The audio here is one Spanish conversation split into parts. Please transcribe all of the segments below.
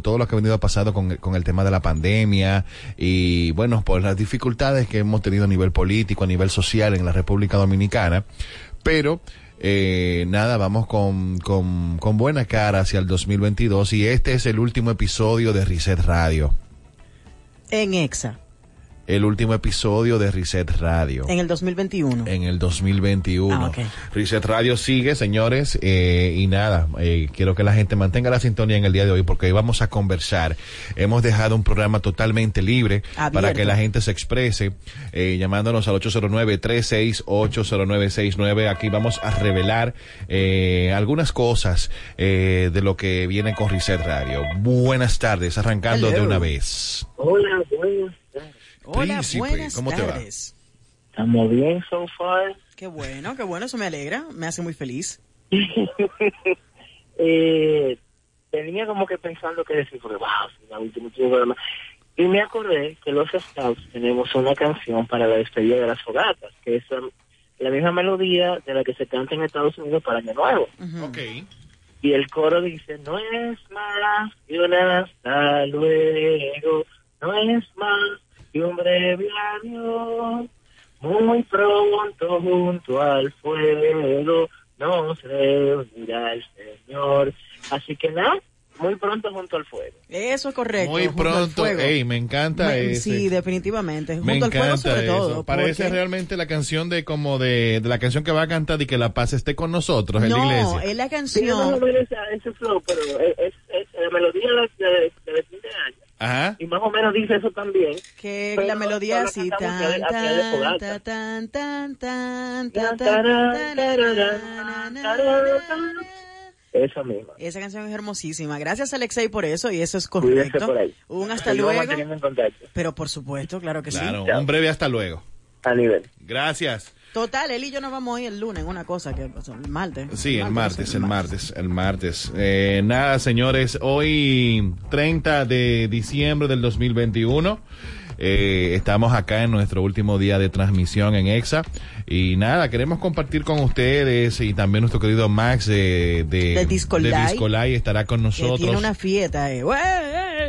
todo lo que ha venido pasando con, con el tema de la pandemia y bueno, por las dificultades que hemos tenido a nivel político, a nivel social en la República Dominicana, pero eh, nada, vamos con, con, con buena cara hacia el 2022 y este es el último episodio de Reset Radio. En EXA. El último episodio de Reset Radio. En el 2021. En el 2021. Ah, ok. Reset Radio sigue, señores, eh, y nada, eh, quiero que la gente mantenga la sintonía en el día de hoy porque hoy vamos a conversar. Hemos dejado un programa totalmente libre Abierto. para que la gente se exprese, eh, llamándonos al 809-368-0969. Aquí vamos a revelar eh, algunas cosas eh, de lo que viene con Reset Radio. Buenas tardes, arrancando de una vez. Hola, buenas tardes. Hola, Príncipe, buenas ¿cómo te va? tardes. Estamos bien so far. Qué bueno, qué bueno, eso me alegra, me hace muy feliz. eh, tenía como que pensando qué decir, porque wow. Y me acordé que los Scouts tenemos una canción para la despedida de las fogatas, que es la misma melodía de la que se canta en Estados Unidos para Año Nuevo. Ujú. Ok. Y el coro dice, no es más que un hasta luego, no es más que un breve adiós. Muy pronto junto al fuego nos reunirá el Señor. Así que nada, muy pronto junto al fuego. Eso es correcto. Muy pronto, ey, me encanta Me- ese. Sí, definitivamente. Junto Me al fuego encanta sobre eso. todo. Parece porque- realmente la canción de como de, de la canción que va a cantar y que la paz esté con nosotros en la No, iglesia. es la Sí, más o canción. menos ese, flow, pero es, es- es la melodía de, de, de, de fin de año. Ajá. Y más o menos dice eso también. Que Pero la melodía así tan tan tan tan tan tan Tan, tan tarán, tan tararán, tan tararán. Esa misma. Esa canción es hermosísima. Gracias Alexei por eso y eso es correcto. por ahí. Un hasta Seguimos luego. en contacto. Pero por supuesto, claro que Claro, sí. un breve hasta luego. A nivel. Gracias. Total, él y yo nos vamos hoy el lunes una cosa que pasó, el martes. Sí, el martes, sí, el martes, el martes. Eh, nada, señores, hoy 30 de diciembre del 2021. Eh, estamos acá en nuestro último día de transmisión en EXA y nada, queremos compartir con ustedes y también nuestro querido Max de, de, De Disco de Live. Disco Live estará con Que nosotros. tiene una fiesta, eh.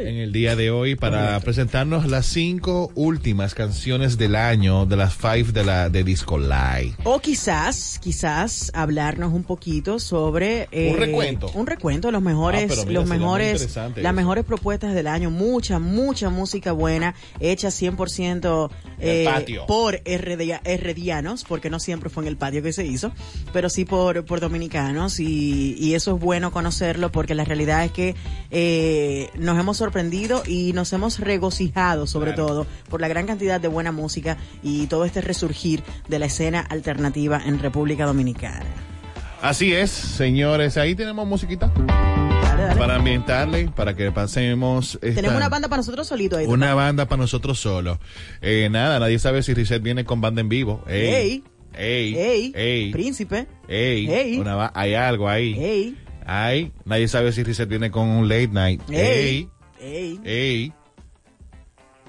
En el día de hoy para presentarnos las cinco últimas canciones del año de las five de la de Disco Live. O quizás, quizás hablarnos un poquito sobre eh, Un recuento. un recuento de los mejores, Ah, mira, los mejores, las eso. mejores propuestas del año, mucha, mucha música buena, hecha 100% eh, En el patio. por RD herredianos, porque no siempre fue en el patio que se hizo, pero sí por, por dominicanos y, y eso es bueno conocerlo porque la realidad es que eh, nos hemos sorprendido y nos hemos regocijado sobre Claro. todo por la gran cantidad de buena música y todo este resurgir de la escena alternativa en República Dominicana. Así es, señores, ahí tenemos musiquita. Para ambientarle, para que pasemos. esta- Tenemos una banda para nosotros solitos ahí. Una banda para nosotros solos. Eh, nada, nadie sabe si Reset viene con banda en vivo. Ey, ey, Ey, ey, príncipe. ey, Ey. una hay algo ahí. Ey, Hay, nadie sabe si Reset viene con un late night. Ey, ey. ey.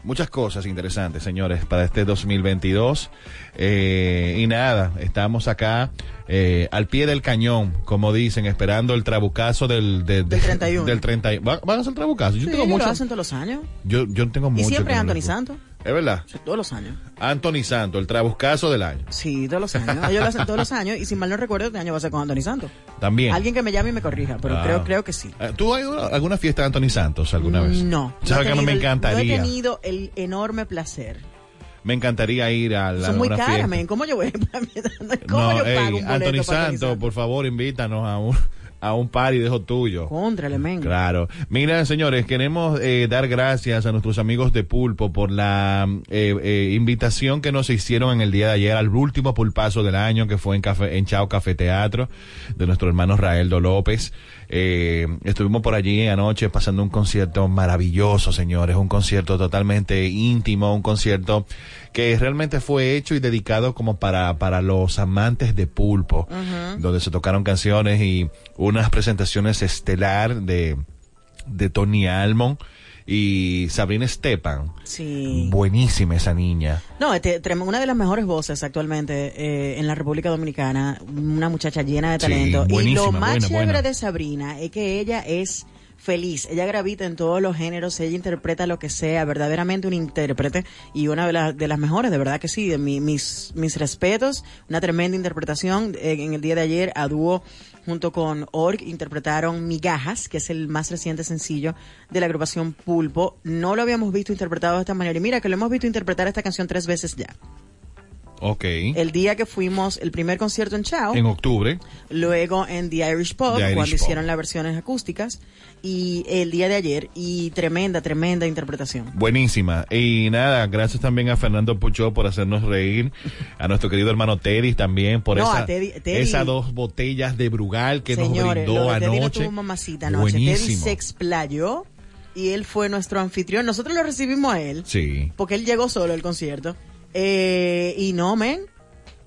Muchas cosas interesantes, señores, para este 2022. Eh, y nada, estamos acá eh, al pie del cañón, como dicen, esperando el trabucazo del, de- de- Del 31. Del 31. ¿Va- ¿Van a hacer trabucazo? Yo Sí, tengo lo mucho. hacen todos los años. Yo, yo tengo mucho. Y siempre no Anthony lo- Santos. Es verdad. Sí, Todos los años. Anthony Santo, el trabucazo del año. Sí, todos los años. Ellos lo hacen todos los años. Y si mal no recuerdo, este año va a ser con Anthony Santos. También. Alguien que me llame y me corrija, pero Ah. creo, creo que sí. Eh, ¿Tú has ido a alguna fiesta de Anthony Santos alguna vez? No. ¿Sabes no que mí me tenido el- No he encantaría? tenido el enorme placer. Me encantaría ir a la Son muy caras, men. ¿Cómo yo voy? ¿Cómo no, yo ey, pago un boleto Anthony Santos, por favor, invítanos a un, a un party de eso tuyo. Contrale, men. Claro. Mira, señores, queremos eh, dar gracias a nuestros amigos de Pulpo por la eh, eh, invitación que nos hicieron en el día de ayer al último pulpazo del año que fue en, Café, en Chao Café Teatro de nuestro hermano Raeldo López. Eh, estuvimos por allí anoche pasando un concierto maravilloso, señores, un concierto totalmente íntimo, un concierto que realmente fue hecho y dedicado como para, para los amantes de Pulpo, donde se tocaron canciones y unas presentaciones estelar de, de Tony Almond y Sabrina Stepan. Sí. Buenísima esa niña. No, este, una de las mejores voces actualmente eh, en la República Dominicana, una muchacha llena de Sí, talento. y lo más buena, chévere buena. de Sabrina es que ella es feliz. Ella gravita en todos los géneros, ella interpreta lo que sea, verdaderamente un intérprete y una de, las de las mejores, de verdad que sí. De mi- mis, mis respetos, una tremenda interpretación. Eh, en el día de ayer, a dúo junto con Org interpretaron Migajas, que es el más reciente sencillo de la agrupación Pulpo. No lo habíamos visto interpretado de esta manera y mira que lo hemos visto interpretar esta canción tres veces ya. Ok. El día que fuimos, el primer concierto en Chao, En octubre. luego en The Irish Pub, The Irish cuando Pub. hicieron las versiones acústicas, y el día de ayer, y tremenda, tremenda interpretación. Buenísima. Y nada, gracias también a Fernando Puchó por hacernos reír, a nuestro querido hermano Teddy también por No, esa, Teddy- Teddy- esas dos botellas de Brugal que Señores, nos lo brindó de Teddy no anoche. tuvo mamacita anoche. Teddy Buenísimo. se explayó y él fue nuestro anfitrión. Nosotros lo recibimos a él, Sí, porque él llegó solo al concierto. Eh, y no, men,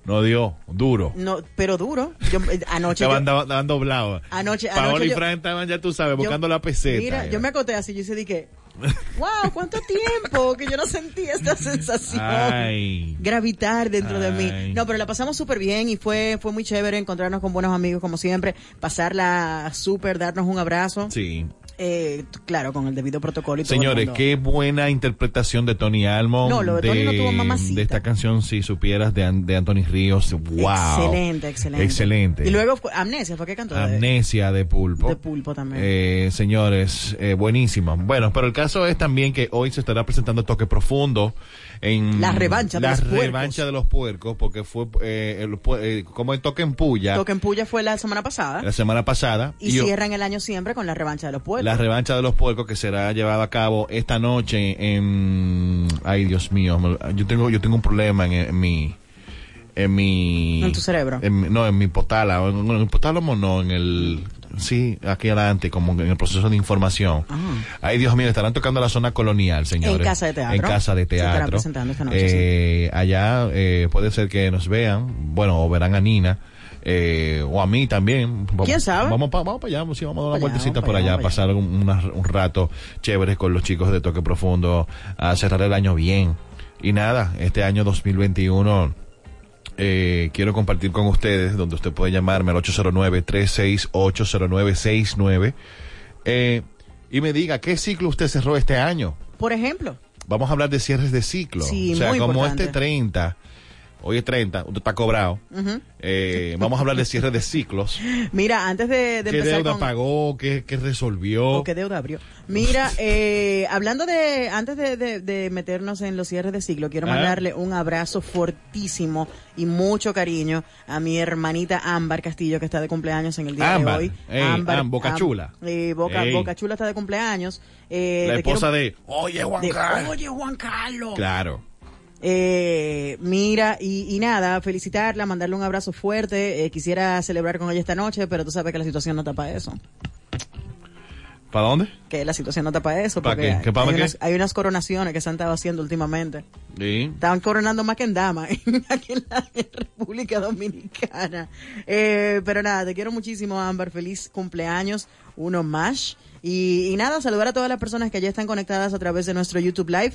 no dio, duro. no, pero duro. Yo, eh, anoche. Estaban, yo- daban- estaban doblados. Anoche- Paola anoche y Fran estaban, ya tú sabes, yo- buscando la peseta. Mira, ya. yo me acoté así, yo hice que, wow, cuánto tiempo que yo no sentía esta sensación. Ay. gravitar dentro de mí. No, pero la pasamos súper bien y fue fue muy chévere encontrarnos con buenos amigos como siempre, pasarla súper, darnos un abrazo. Sí. Eh, claro, con el debido protocolo y Señores, qué buena interpretación de Tony Almond. No, lo de Tony no tuvo mamacita. De esta canción, si supieras, de, de Anthony Ríos. ¡Wow! Excelente, excelente. Excelente. Y luego fue- Amnesia, ¿fue que cantó? Amnesia de Pulpo. De Pulpo también. Eh, señores, eh, buenísimo. Bueno, pero el caso es también que hoy se estará presentando Toque Profundo en... La revancha de la los puercos. revancha de los puercos, porque fue eh, el eh, como el Toque en Puya Toque en Puya fue la semana pasada. la semana pasada. y yo- cierran el año siempre con la revancha de los pueblos. la revancha de los puercos que será llevada a cabo esta noche en ay Dios mío yo tengo yo tengo un problema en, en mi en mi En tu cerebro. en no en mi potala en, en el potálamo no en el sí aquí adelante como en el proceso de información Ah. ay Dios mío estarán tocando la zona colonial señores En Casa de Teatro. en casa de Se estarán teatro presentando esta noche, Eh, allá eh, puede ser que nos vean bueno o verán a Nina eh, o a mí también Vamos- ¿Quién sabe? vamos para vamos pa allá sí, vamos a dar una vueltecita por allá, allá pasar un, una- un rato chévere con los chicos de Toque Profundo a cerrar el año bien. Y nada, este año 2021 eh, quiero compartir con ustedes, donde usted puede llamarme al 809-368-0969 eh, y me diga qué ciclo usted cerró este año. Por ejemplo, Vamos a hablar de cierres de ciclo. Sí, o sea, muy como importante. este 30, hoy es 30, usted está cobrado. Eh, vamos a hablar de cierres de ciclos. mira, antes de, de ¿Qué empezar deuda con... pagó? ¿Qué, qué resolvió? ¿O qué deuda abrió? Mira, eh, hablando de, antes de, de- de meternos en los cierres de siglo, quiero Ah. mandarle un abrazo fortísimo y mucho cariño a mi hermanita Ámbar Castillo, que está de cumpleaños en el día Ámbar, de hoy. ey, Am- Boca Chula. eh, Boca. Boca Chula está de cumpleaños. Eh, la esposa quiero- de, oye Juan Carlos. Oye, Juan Carlos. Claro. Eh, mira, y, y nada, felicitarla, mandarle un abrazo fuerte. Eh, quisiera celebrar con ella esta noche, pero tú sabes que la situación no para eso. ¿Para dónde? Que la situación no para eso. ¿Pa' porque qué? ¿Qué hay, qué? unas, hay unas coronaciones que se han estado haciendo últimamente. Sí. Estaban coronando más que en Dama aquí en la República Dominicana. Eh, pero nada, te quiero muchísimo, Ámbar. Feliz cumpleaños, uno más. Y, y nada, saludar a todas las personas que ya están conectadas a través de nuestro YouTube Live.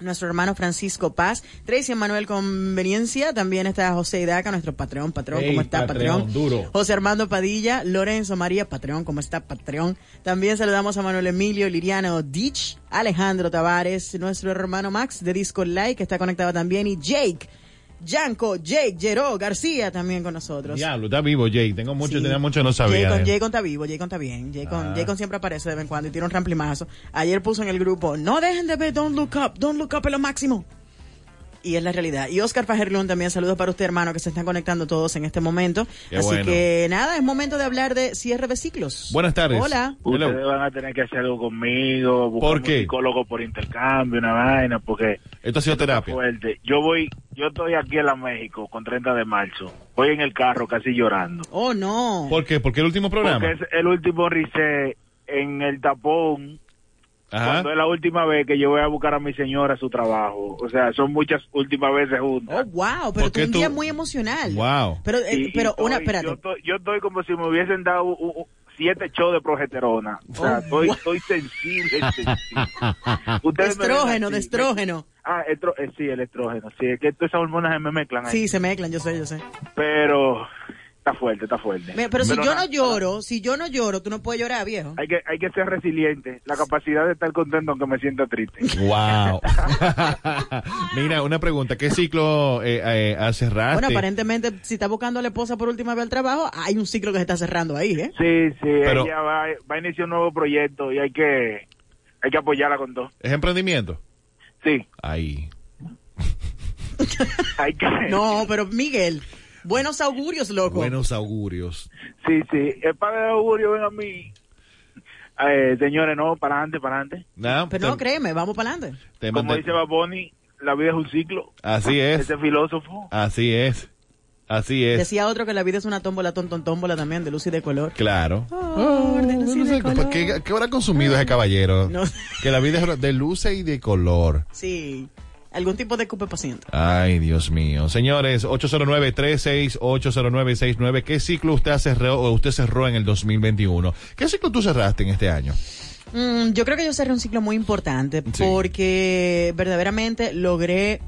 Nuestro hermano Francisco Paz, Tracy Manuel Conveniencia, también está José Hidaca, nuestro patrón, patrón, ¿cómo está, Patreon, patrón? duro. José Armando Padilla, Lorenzo María, patrón, ¿cómo está, patrón? También saludamos a Manuel Emilio Liriano Ditch, Alejandro Tavares, nuestro hermano Max de Disco Like, que está conectado también, y Jake, Yanko, Jake, Jero, García también con nosotros. Diablo, está vivo Jay. Tengo mucho, Sí. tenía mucho, no sabía. Jaycon, eh. Jaycon está vivo, Jaycon está bien. Jaycon, Ah. Jaycon siempre aparece de vez en cuando y tiene un ramplimazo. Ayer puso en el grupo, no dejen de ver Don't Look Up, Don't Look Up es lo máximo. Y es la realidad. Y Oscar Fajerlund también, saludos para usted, hermano, que se están conectando todos en este momento. Qué Así bueno. que nada, es momento de hablar de cierre de ciclos. Buenas tardes. Hola. Hello. Ustedes van a tener que hacer algo conmigo, buscar ¿Por un qué? psicólogo por intercambio, una vaina, porque Esto ha sido terapia. fuerte. Yo voy, yo estoy aquí en la México con 30 de marzo. Voy en el carro casi llorando. Oh, no. ¿Por qué? Porque el último programa. Porque es el último reset en el tapón Ajá. cuando es la última vez que yo voy a buscar a mi señora a su trabajo. O sea, son muchas últimas veces Oh, juntas. wow, pero ¿Por tú un tú- día muy emocional. Wow. Pero, eh, Y- y pero una, estoy- espérate. Yo estoy, yo estoy como si me hubiesen dado u- u- siete shows de progesterona. O sea, Oh, estoy, wow. estoy sensible. sensible. Estrógeno, de estrógeno. Ah, estro- eh, sí, el estrógeno. Sí, es que todas esas hormonas se me mezclan ahí. Sí, se mezclan, yo sé, yo sé. Pero está fuerte, está fuerte. Pero si yo no nada, lloro, si yo no lloro, tú no puedes llorar, viejo. Hay que, hay que ser resiliente, la capacidad de estar contento aunque me sienta triste. Wow. Mira, una pregunta. ¿Qué ciclo eh, eh, cerraste? Bueno, aparentemente, si está buscando a la esposa por última vez al trabajo, hay un ciclo que se está cerrando ahí, ¿eh? Sí, sí, Pero- ella va, va a iniciar un nuevo proyecto y hay que, hay que apoyarla con todo. ¿Es emprendimiento? Sí, Ahí. hay que... No, pero Miguel, buenos augurios, loco. Buenos augurios. Sí, sí, el padre de augurio ven a mí. Eh, señores, no, para adelante, para adelante. Nah, Pero no, créeme, vamos para adelante. te Como dice Baboni, la vida es un ciclo. Así es. Ese filósofo. Así es. Así es. Decía otro que la vida es una tómbola, ton, tómbola también, de luz y de color. Claro. Oh, de luz y no de color. ¿qué, qué habrá consumido ese caballero? No. Que la vida es de luces y de color. Sí, algún tipo de cupe paciente. Ay, Dios mío. Señores, 809-3680969. ¿Qué ciclo usted cerró o usted cerró en el 2021? ¿Qué ciclo tú cerraste en este año? Mm, yo creo que yo cerré un ciclo muy importante Sí. porque verdaderamente logré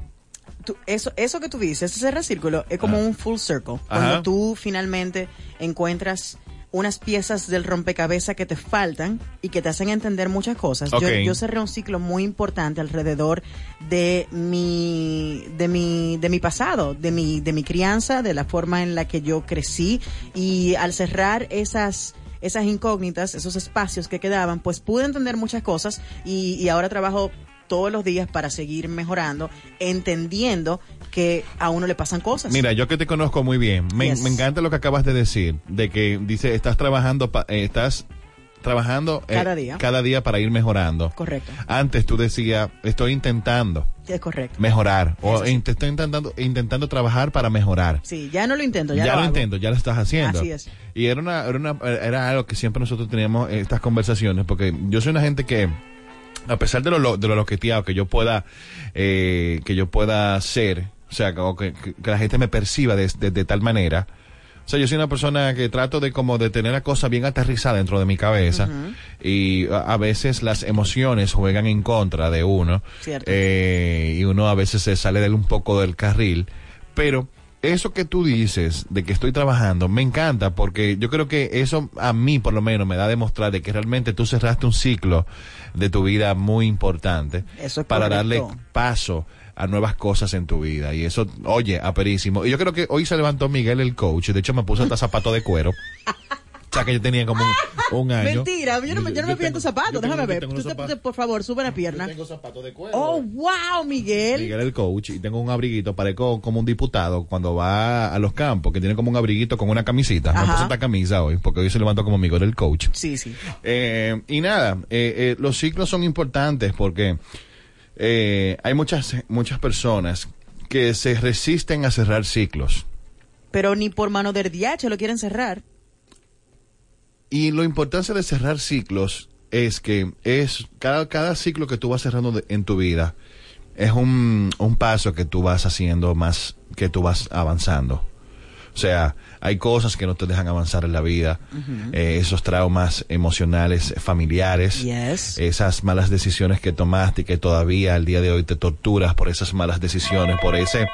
tú- eso eso que tú dices, ese cerrar círculo es como Ajá. un full circle. Cuando Ajá. tú finalmente encuentras unas piezas del rompecabezas que te faltan y que te hacen entender muchas cosas. Yo, yo cerré un ciclo muy importante alrededor de mi, de mi, de mi pasado, de mi, de mi crianza, de la forma en la que yo crecí y al cerrar esas, esas incógnitas, esos espacios que quedaban, pues pude entender muchas cosas y, y ahora trabajo todos los días para seguir mejorando, entendiendo que a uno le pasan cosas. Mira, yo que te conozco muy bien, me, Yes. me encanta lo que acabas de decir, de que dice, estás trabajando, pa- eh, estás trabajando eh, Cada día. cada día para ir mejorando. Correcto, Antes tú decías, estoy intentando es correcto. mejorar o sí. estoy intentando, intentando trabajar para mejorar. Sí, ya no lo intento, ya, ya, lo, hago. intento, ya lo estás haciendo. Así es. Y era una, era una, era algo que siempre nosotros teníamos estas conversaciones, porque yo soy una gente que, a pesar de lo, de lo loqueteado que yo pueda, eh, que yo pueda ser, o sea, que, que- que la gente me perciba de, de- de tal manera, o sea, yo soy una persona que trato de como de tener la cosa bien aterrizada dentro de mi cabeza y a, a veces las emociones juegan en contra de uno Cierto. eh, y uno a veces se sale de un poco del carril, pero eso que tú dices de que estoy trabajando me encanta porque yo creo que eso a mí por lo menos me da a demostrar de que realmente tú cerraste un ciclo de tu vida muy importante Eso es para correcto. darle paso a nuevas cosas en tu vida. Y eso oye aperísimo. Y yo creo que hoy se levantó Miguel el coach. De hecho me puso hasta zapato de cuero sea que yo tenía como un, un año Mentira, yo no, me- yo no me tus zapatos, yo déjame ver. tengo Tú te- zapatos- por favor, sube la pierna. yo tengo zapatos de cuero Oh, wow, Miguel. Miguel el coach y tengo un abriguito, parezco como un diputado cuando va a los campos, que tiene como un abriguito con una camisita. Me Ajá. puse esta camisa hoy, porque hoy se levantó como Miguel el coach. Sí, sí. Eh, y nada, eh, eh, los ciclos son importantes porque hay muchas, muchas personas que se resisten a cerrar ciclos. Pero ni por mano del DH lo quieren cerrar. Y lo importante de cerrar ciclos es que es cada, cada ciclo que tú vas cerrando de- en tu vida es un, un paso que tú vas haciendo más, que tú vas avanzando. O sea, hay cosas que no te dejan avanzar en la vida, eh, esos traumas emocionales, familiares, Yes. esas malas decisiones que tomaste y que todavía al día de hoy te torturas por esas malas decisiones, por ese,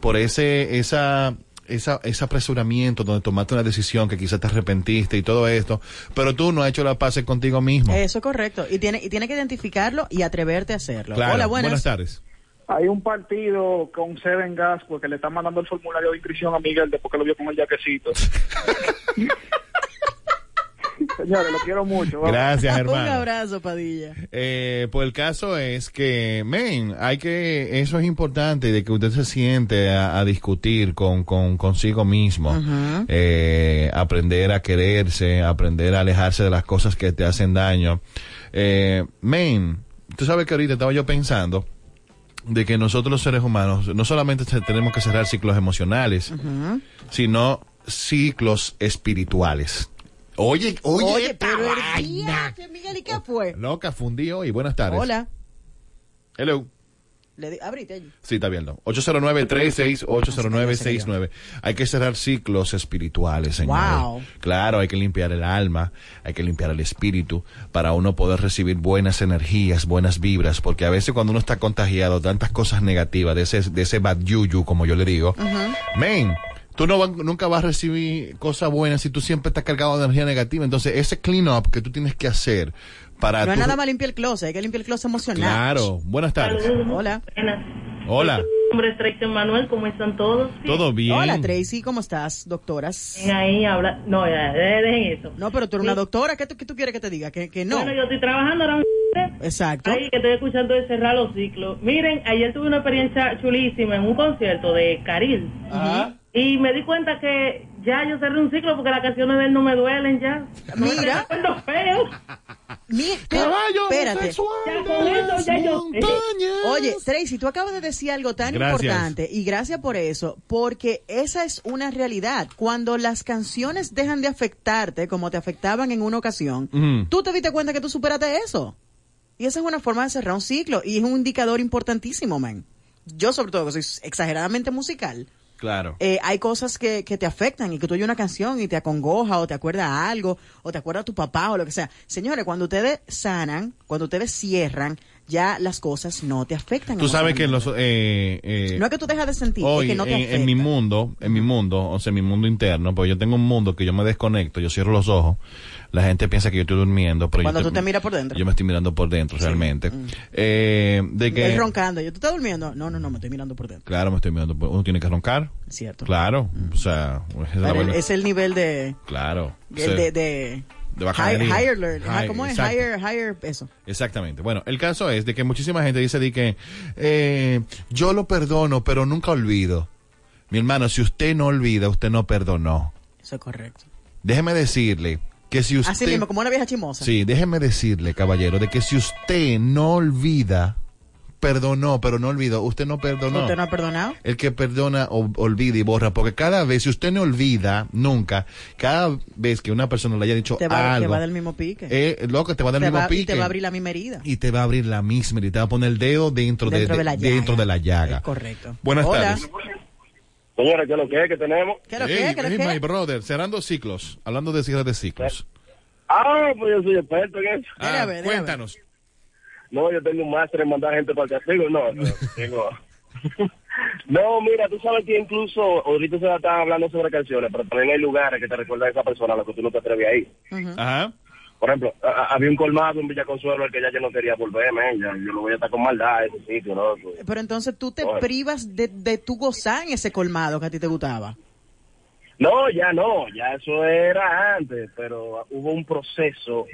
por ese, esa, esa, ese apresuramiento donde tomaste una decisión que quizás te arrepentiste y todo esto, pero tú no has hecho la paz contigo mismo. Eso es correcto. Y tiene, y tiene que identificarlo y atreverte a hacerlo. Claro. Hola, buenas. tardes. Hay un partido con Seven Gas porque le están mandando el formulario de inscripción a Miguel después que lo vio con el jaquecito. Señores, lo quiero mucho. vamos. Gracias, Un hermano. abrazo, Padilla. Eh, pues el caso es que, men, hay que, eso es importante, de que usted se siente a, a discutir con, con consigo mismo, eh, aprender a quererse, aprender a alejarse de las cosas que te hacen daño. Eh, men, tú sabes que ahorita estaba yo pensando de que nosotros los seres humanos no solamente tenemos que cerrar ciclos emocionales, sino ciclos espirituales. Oye, oye, Oye, esta pero vaina. DH, Miguel, ¿y qué fue? Loca, fundí hoy. Buenas tardes. Hola. Hello. Le di- abrite allí. Sí, está bien. no. 809-3680969. Hay que cerrar ciclos espirituales, señor. Wow. Claro, hay que limpiar el alma, hay que limpiar el espíritu para uno poder recibir buenas energías, buenas vibras, porque a veces cuando uno está contagiado tantas cosas negativas, de ese, de ese bad yuyu, como yo le digo, men, tú no va- nunca vas a recibir cosas buenas si tú siempre estás cargado de energía negativa. Entonces, ese clean up que tú tienes que hacer para... No es nada más limpiar el closet, hay que limpiar el closet emocional. Claro. Buenas tardes. Saludos. Hola. Buenas. Hola. Mi nombre es Tracy Manuel, ¿cómo están todos? Sí. ¿Todo bien? Hola Tracy, ¿cómo estás, doctoras? Ven ahí, habla. No, ya, de- dejen eso. No, pero tú eres una doctora, ¿qué tú, qué tú quieres que te diga? Que, que no. Bueno, yo estoy trabajando ahora mismo. Exacto. Ahí que estoy escuchando de cerrar los ciclos. Miren, ayer tuve una experiencia chulísima en un concierto de Caril. Y me di cuenta que ya yo cerré un ciclo porque las canciones de él no me duelen ya. Mira. Cuando feo. Mi- Caballo espérate. Ya de con eso las ya yo- montañas. Oye, Tracy, tú acabas de decir algo tan Gracias. importante y gracias por eso, porque esa es una realidad. Cuando las canciones dejan de afectarte como te afectaban en una ocasión, Ujú. tú te diste cuenta que tú superaste eso. Y esa es una forma de cerrar un ciclo y es un indicador importantísimo, man. Yo sobre todo, que soy exageradamente musical, Claro. eh, hay cosas que, que te afectan y que tú oyes una canción y te acongoja o te acuerda algo o te acuerda a tu papá o lo que sea. Señores, cuando ustedes sanan, cuando ustedes cierran, ya las cosas no te afectan. Tú sabes que los... Eh, eh, No es que tú dejas de sentir, hoy es que no te en, afecta. en mi mundo, en mi mundo, o sea, en mi mundo interno, pues yo tengo un mundo que yo me desconecto, yo cierro los ojos, la gente piensa que yo estoy durmiendo, pero Cuando yo tú te miras por dentro. Yo me estoy mirando por dentro, realmente. Eh, de que... Él roncando. Yo, ¿tú estás durmiendo? No, no, no, me estoy mirando por dentro. Claro, me estoy mirando por... Uno tiene que roncar. Cierto. Claro, o sea... esa es el nivel de... Claro. de, o sea, de, de- de bacanería. high- higher learn. High, ¿Cómo es? Higher, higher, eso. Exactamente. Bueno, el caso es de que muchísima gente dice de que eh, yo lo perdono, pero nunca olvido. Mi hermano, si usted no olvida, usted no perdonó. Eso es correcto. Déjeme decirle que si usted... Así mismo, como una vieja chimosa. Sí, déjeme decirle, caballero, de que si usted no olvida, perdonó, pero no olvidó, usted no perdonó. ¿Usted no ha perdonado? El que perdona, o- olvida y borra, porque cada vez, si usted no olvida, nunca, cada vez que una persona le haya dicho Te va, te algo, va del mismo pique. eh, loco, te va a dar te el mismo va, pique. y te va a abrir la misma herida. y te va a abrir la misma y te va a poner el dedo dentro, Dentro de, de la de- dentro llaga. de la llaga. Es correcto. Buenas Hola. tardes. Señores, ¿qué es lo que es que tenemos? ¿Qué lo Hey, que? ¿Qué lo hey, my brother, cerrando ciclos, hablando de cierre de ciclos. Ah, pues yo soy experto en eso. A Ah, ver, dile a ver. cuéntanos. No, yo tengo un máster en mandar gente para el castigo. No, no, tengo... No, mira, tú sabes que incluso ahorita se está hablando sobre canciones, pero también hay lugares que te recuerdan a esa persona a la que tú no te atreves a ir. Ajá. Por ejemplo, a- había un colmado en Villa Consuelo al que ya yo no quería volverme, ya, yo lo voy a estar con maldad a ese sitio, ¿no? Pero entonces tú te Oye. privas de, de tu gozar en ese colmado que a ti te gustaba. No, ya no, ya eso era antes, pero hubo un proceso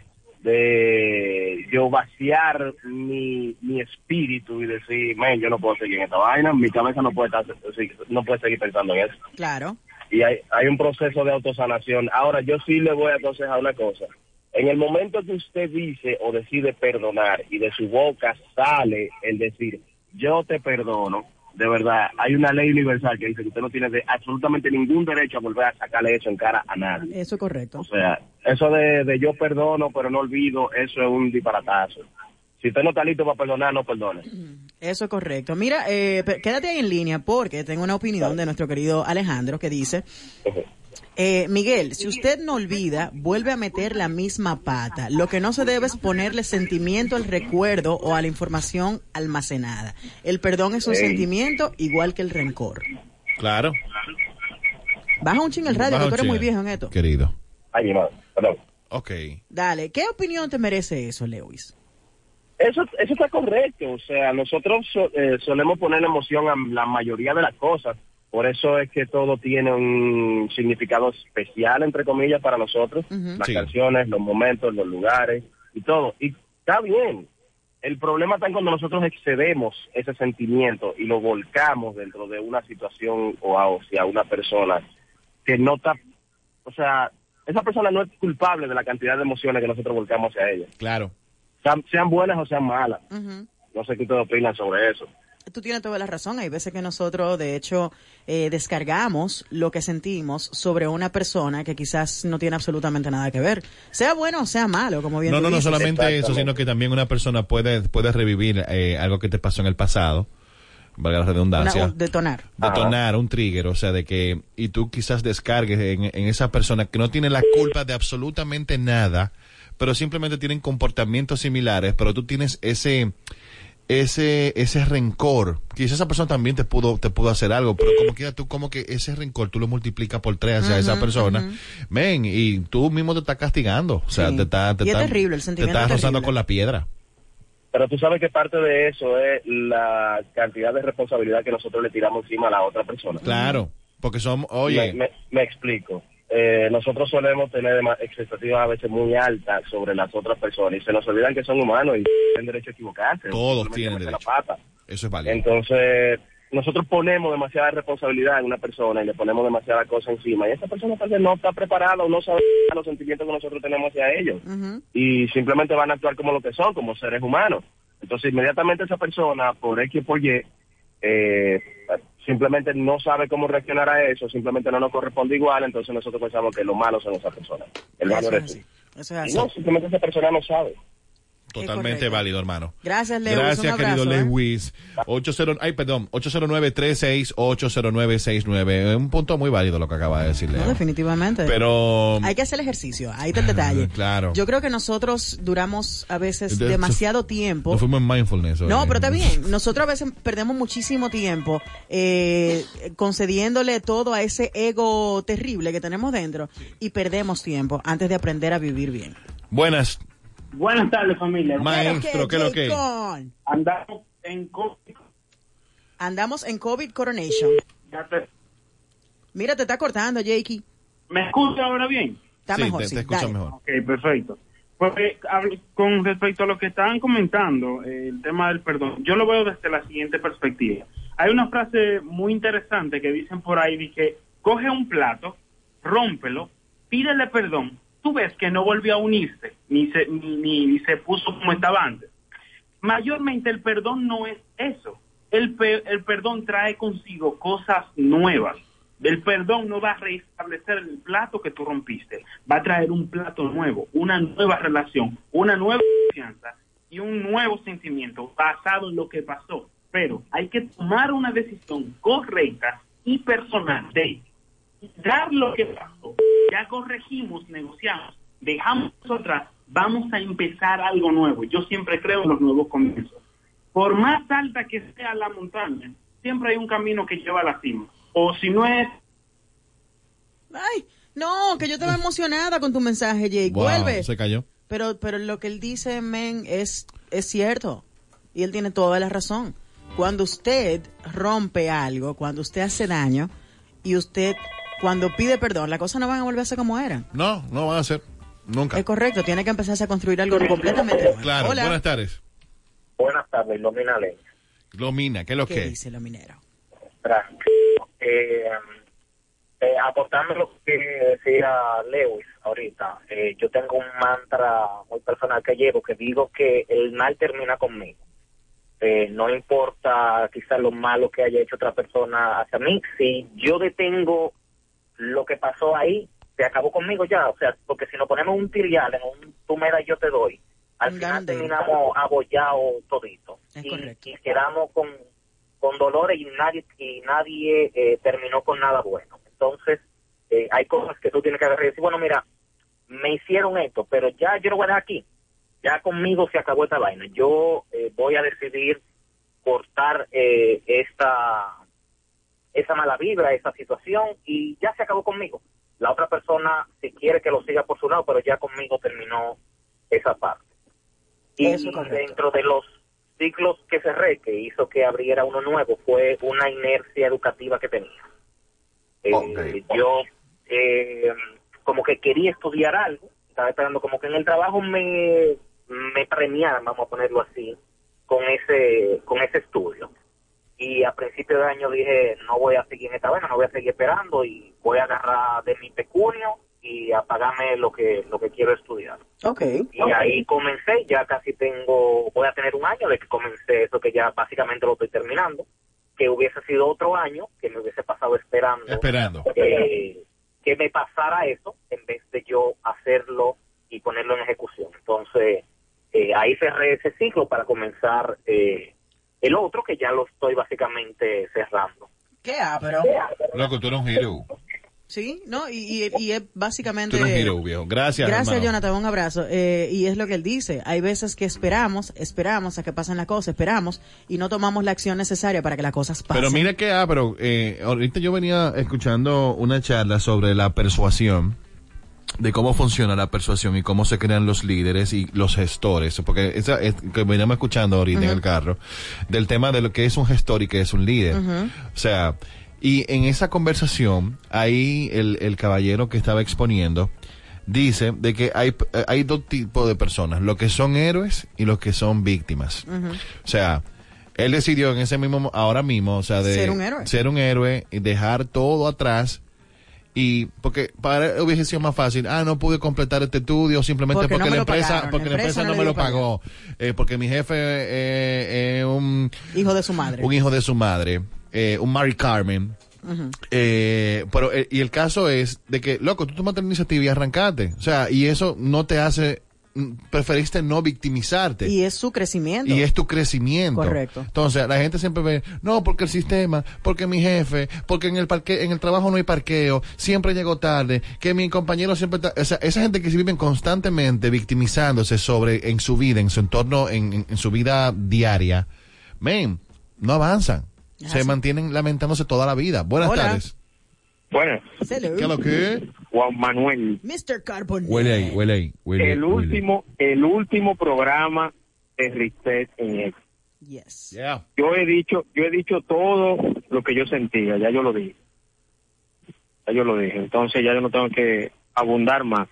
de yo vaciar mi, mi espíritu y decir, men, yo no puedo seguir en esta vaina, mi cabeza no puede estar, no puede seguir pensando en eso. Claro. Y hay, hay un proceso de autosanación. Ahora, yo sí le voy a aconsejar una cosa. En el momento que usted dice o decide perdonar y de su boca sale el decir, yo te perdono, de verdad, hay una ley universal que dice que usted no tiene de- absolutamente ningún derecho a volver a sacarle eso en cara a nadie. Eso es correcto. O sea, eso de, de yo perdono pero no olvido, eso es un disparatazo. Si usted no está listo para perdonar, no perdone. Eso es correcto. Mira, eh, quédate ahí en línea porque tengo una opinión de nuestro querido Alejandro que dice, eh, Miguel, si usted no olvida, vuelve a meter la misma pata. Lo que no se debe es ponerle sentimiento al recuerdo o a la información almacenada. El perdón es un sentimiento igual que el rencor. Claro. Baja un ching el radio, que tú eres muy viejo en esto. Querido. Ay, mi madre, perdón. Ok. Dale, ¿qué opinión te merece eso, Lewis? Eso, eso está correcto. O sea, nosotros so- eh, solemos poner emoción a la mayoría de las cosas. Por eso es que todo tiene un significado especial, entre comillas, para nosotros. Las Sí. canciones, los momentos, los lugares y todo. Y está bien. El problema está en cuando nosotros excedemos ese sentimiento y lo volcamos dentro de una situación o hacia una persona que no está... O sea, esa persona no es culpable de la cantidad de emociones que nosotros volcamos hacia ella. Claro. Sean, sean buenas o sean malas. No sé qué ustedes opinan sobre eso. Tú tienes toda la razón. Hay veces que nosotros, de hecho, eh, descargamos lo que sentimos sobre una persona que quizás no tiene absolutamente nada que ver. Sea bueno o sea malo, como bien No, tú no, no solamente eso, sino que también una persona puede, puede revivir eh, algo que te pasó en el pasado, valga la Una- redundancia. un detonar. detonar un trigger, o sea, de que, y tú quizás descargues en, en esa persona que no tiene la culpa de absolutamente nada, pero simplemente tienen comportamientos similares, pero tú tienes ese, ese ese rencor, quizás esa persona también te pudo te pudo hacer algo, pero como quiera tú como que ese rencor tú lo multiplicas por tres hacia esa persona, ven, y tú mismo te estás castigando, o sea, Sí. te estás te Y es estás- terrible, el te estás es rozando con la piedra. Pero tú sabes que parte de eso es la cantidad de responsabilidad que nosotros le tiramos encima a la otra persona. Claro, porque son, oye, Me, me- me explico. Eh, nosotros solemos tener expectativas a veces muy altas sobre las otras personas y se nos olvidan que son humanos y tienen derecho a equivocarse. Todos tienen derecho. La pata. eso es válido. Entonces, nosotros ponemos demasiada responsabilidad en una persona y le ponemos demasiada cosa encima y esa persona tal vez no está preparada o no sabe los sentimientos que nosotros tenemos hacia ellos y simplemente van a actuar como lo que son, como seres humanos. Entonces, inmediatamente esa persona, por X o por Y, eh, simplemente no sabe cómo reaccionar a eso, simplemente no nos corresponde igual, entonces nosotros pensamos que lo malo son esas personas. El malo es tú. así. Eso es Y así. no, simplemente esa persona no sabe. Totalmente válido, hermano. Gracias, Lewis. Gracias, un querido abrazo, ¿eh? Lewis. 80, ay, perdón, 809-36-809-69. Es un punto muy válido lo que acaba de decir No, Leo. definitivamente. Pero, Hay que hacer el ejercicio, ahí está el detalle. Claro. Yo creo que nosotros duramos a veces De- demasiado tiempo. nos fuimos en mindfulness. hoy. No, pero está bien. Nosotros a veces perdemos muchísimo tiempo eh, concediéndole todo a ese ego terrible que tenemos dentro y perdemos tiempo antes de aprender a vivir bien. Buenas, Buenas tardes, familia. maestro, ¿qué es lo que? Andamos en COVID. Andamos en COVID Coronation. Ya te- Mira, te está cortando, Jakey. ¿Me escucha ahora bien? Está sí, mejor, te, sí. te escucho dale. mejor. Ok, perfecto. Pues, eh, con respecto a lo que estaban comentando, eh, el tema del perdón, yo lo veo desde la siguiente perspectiva. Hay una frase muy interesante que dicen por ahí, que coge un plato, rómpelo, pídele perdón, tú ves que no volvió a unirse, ni se, ni, ni- se puso como estaba antes. Mayormente el perdón no es eso. El, el perdón trae consigo cosas nuevas. El perdón no va a restablecer el plato que tú rompiste, va a traer un plato nuevo, una nueva relación, una nueva confianza y un nuevo sentimiento basado en lo que pasó. Pero hay que tomar una decisión correcta y personal de dar lo que pasó. Ya corregimos, negociamos, dejamos eso atrás, vamos a empezar algo nuevo. Yo siempre creo en los nuevos comienzos. Por más alta que sea la montaña, siempre hay un camino que lleva a la cima. O si no es Ay, no, que yo estaba emocionada con tu mensaje, Jake. Wow, Vuelve. se cayó. Pero, pero lo que él dice, men, es, es cierto. Y él tiene toda la razón. Cuando usted rompe algo, cuando usted hace daño, y usted, cuando pide perdón, las cosas no van a volverse como eran. No, no van a ser. Nunca. Es correcto, tiene que empezarse a construir algo completamente nuevo. Claro, Hola. buenas tardes. Buenas tardes, Lomina Ley. Glomina, ¿qué es lo ¿Qué que? dice lo minero? Eh, eh, aportando lo que decía Lewis ahorita, eh, yo tengo un mantra muy personal que llevo, que digo que el mal termina conmigo. Eh, no importa quizás lo malo que haya hecho otra persona hacia mí, si yo detengo lo que pasó ahí, se acabó conmigo ya, o sea, porque si nos ponemos un tirial en un tú me das yo te doy, al final grande. terminamos abollados todito. Es y, y quedamos con, con dolores y nadie y nadie eh, terminó con nada bueno. Entonces, eh, hay cosas que tú tienes que agarrar y decir, bueno, mira, me hicieron esto, pero ya yo lo voy a dejar aquí. Ya conmigo se acabó esta vaina. Yo eh, voy a decidir cortar eh, esta esa mala vibra, esa situación y ya se acabó conmigo. La otra persona, si quiere que lo siga por su lado, pero ya conmigo terminó esa parte. Y Eso dentro de los ciclos que cerré, que hizo que abriera uno nuevo, fue una inercia educativa que tenía. Eh. Yo eh, como que quería estudiar algo, estaba esperando como que en el trabajo me, me premiaran, vamos a ponerlo así, con ese, con ese estudio. Y a principio de año dije, no voy a seguir en esta vaina, no voy a seguir esperando y voy a agarrar de mi pecunio y a pagarme lo que, lo que quiero estudiar. Ok. Y ahí comencé, ya casi tengo, voy a tener un año de que comencé eso que ya básicamente lo estoy terminando, que hubiese sido otro año, que me hubiese pasado esperando, Esperando. eh, que me pasara eso en vez de yo hacerlo y ponerlo en ejecución. Entonces, eh, ahí cerré ese ciclo para comenzar eh, el otro, que ya lo estoy básicamente cerrando. ¿Qué ah, pero? Loco, tú eres un hero. Sí, ¿no? Y, y, y es básicamente... Tú eres un hero, viejo. Gracias, Gracias, hermano. Jonathan, un abrazo. Eh, y es lo que él dice. Hay veces que esperamos, esperamos a que pasen las cosas, esperamos y no tomamos la acción necesaria para que las cosas pasen. Pero mira que, ah, pero eh, ahorita yo venía escuchando una charla sobre la persuasión, de cómo funciona la persuasión y cómo se crean los líderes y los gestores, porque esa es que veníamos escuchando ahorita en el carro, del tema de lo que es un gestor y que es un líder. O sea, y en esa conversación, ahí el, el caballero que estaba exponiendo, dice de que hay, hay dos tipos de personas, los que son héroes y los que son víctimas. O sea, él decidió en ese mismo, ahora mismo, o sea, de Ser un héroe. ser un héroe y dejar todo atrás. Y porque para él hubiese sido más fácil, ah, no pude completar este estudio simplemente Porque porque, no me la empresa, pagaron, porque la empresa, no me lo pagó, eh, porque mi jefe eh, es un, Hijo de su madre. un hijo de su madre, eh, un Mary Carmen. Eh, pero eh, y el caso es de que, loco, tú tomaste la iniciativa y arrancaste. O sea, y eso no te hace, preferiste no victimizarte. Y es su crecimiento. Y es tu crecimiento. Correcto. Entonces, la gente siempre ve, no, porque el sistema, porque mi jefe, porque en el parque, en el trabajo no hay parqueo, siempre llego tarde, que mi compañero siempre está, o sea, esa gente que se viven constantemente victimizándose sobre, en su vida, en su entorno, en, en- en su vida diaria, men, no avanzan. Es Se mantienen lamentándose toda la vida. Buenas Hola. tardes. Bueno, Hello. ¿Qué es lo que? Juan Manuel, Mr. Carbon. Huele ahí, huele ahí, huele el huele. último, el último programa de Reset en él. Yes. Yeah. Yo he dicho, yo he dicho todo lo que yo sentía, ya yo lo dije. Ya yo lo dije. Entonces ya yo no tengo que abundar más.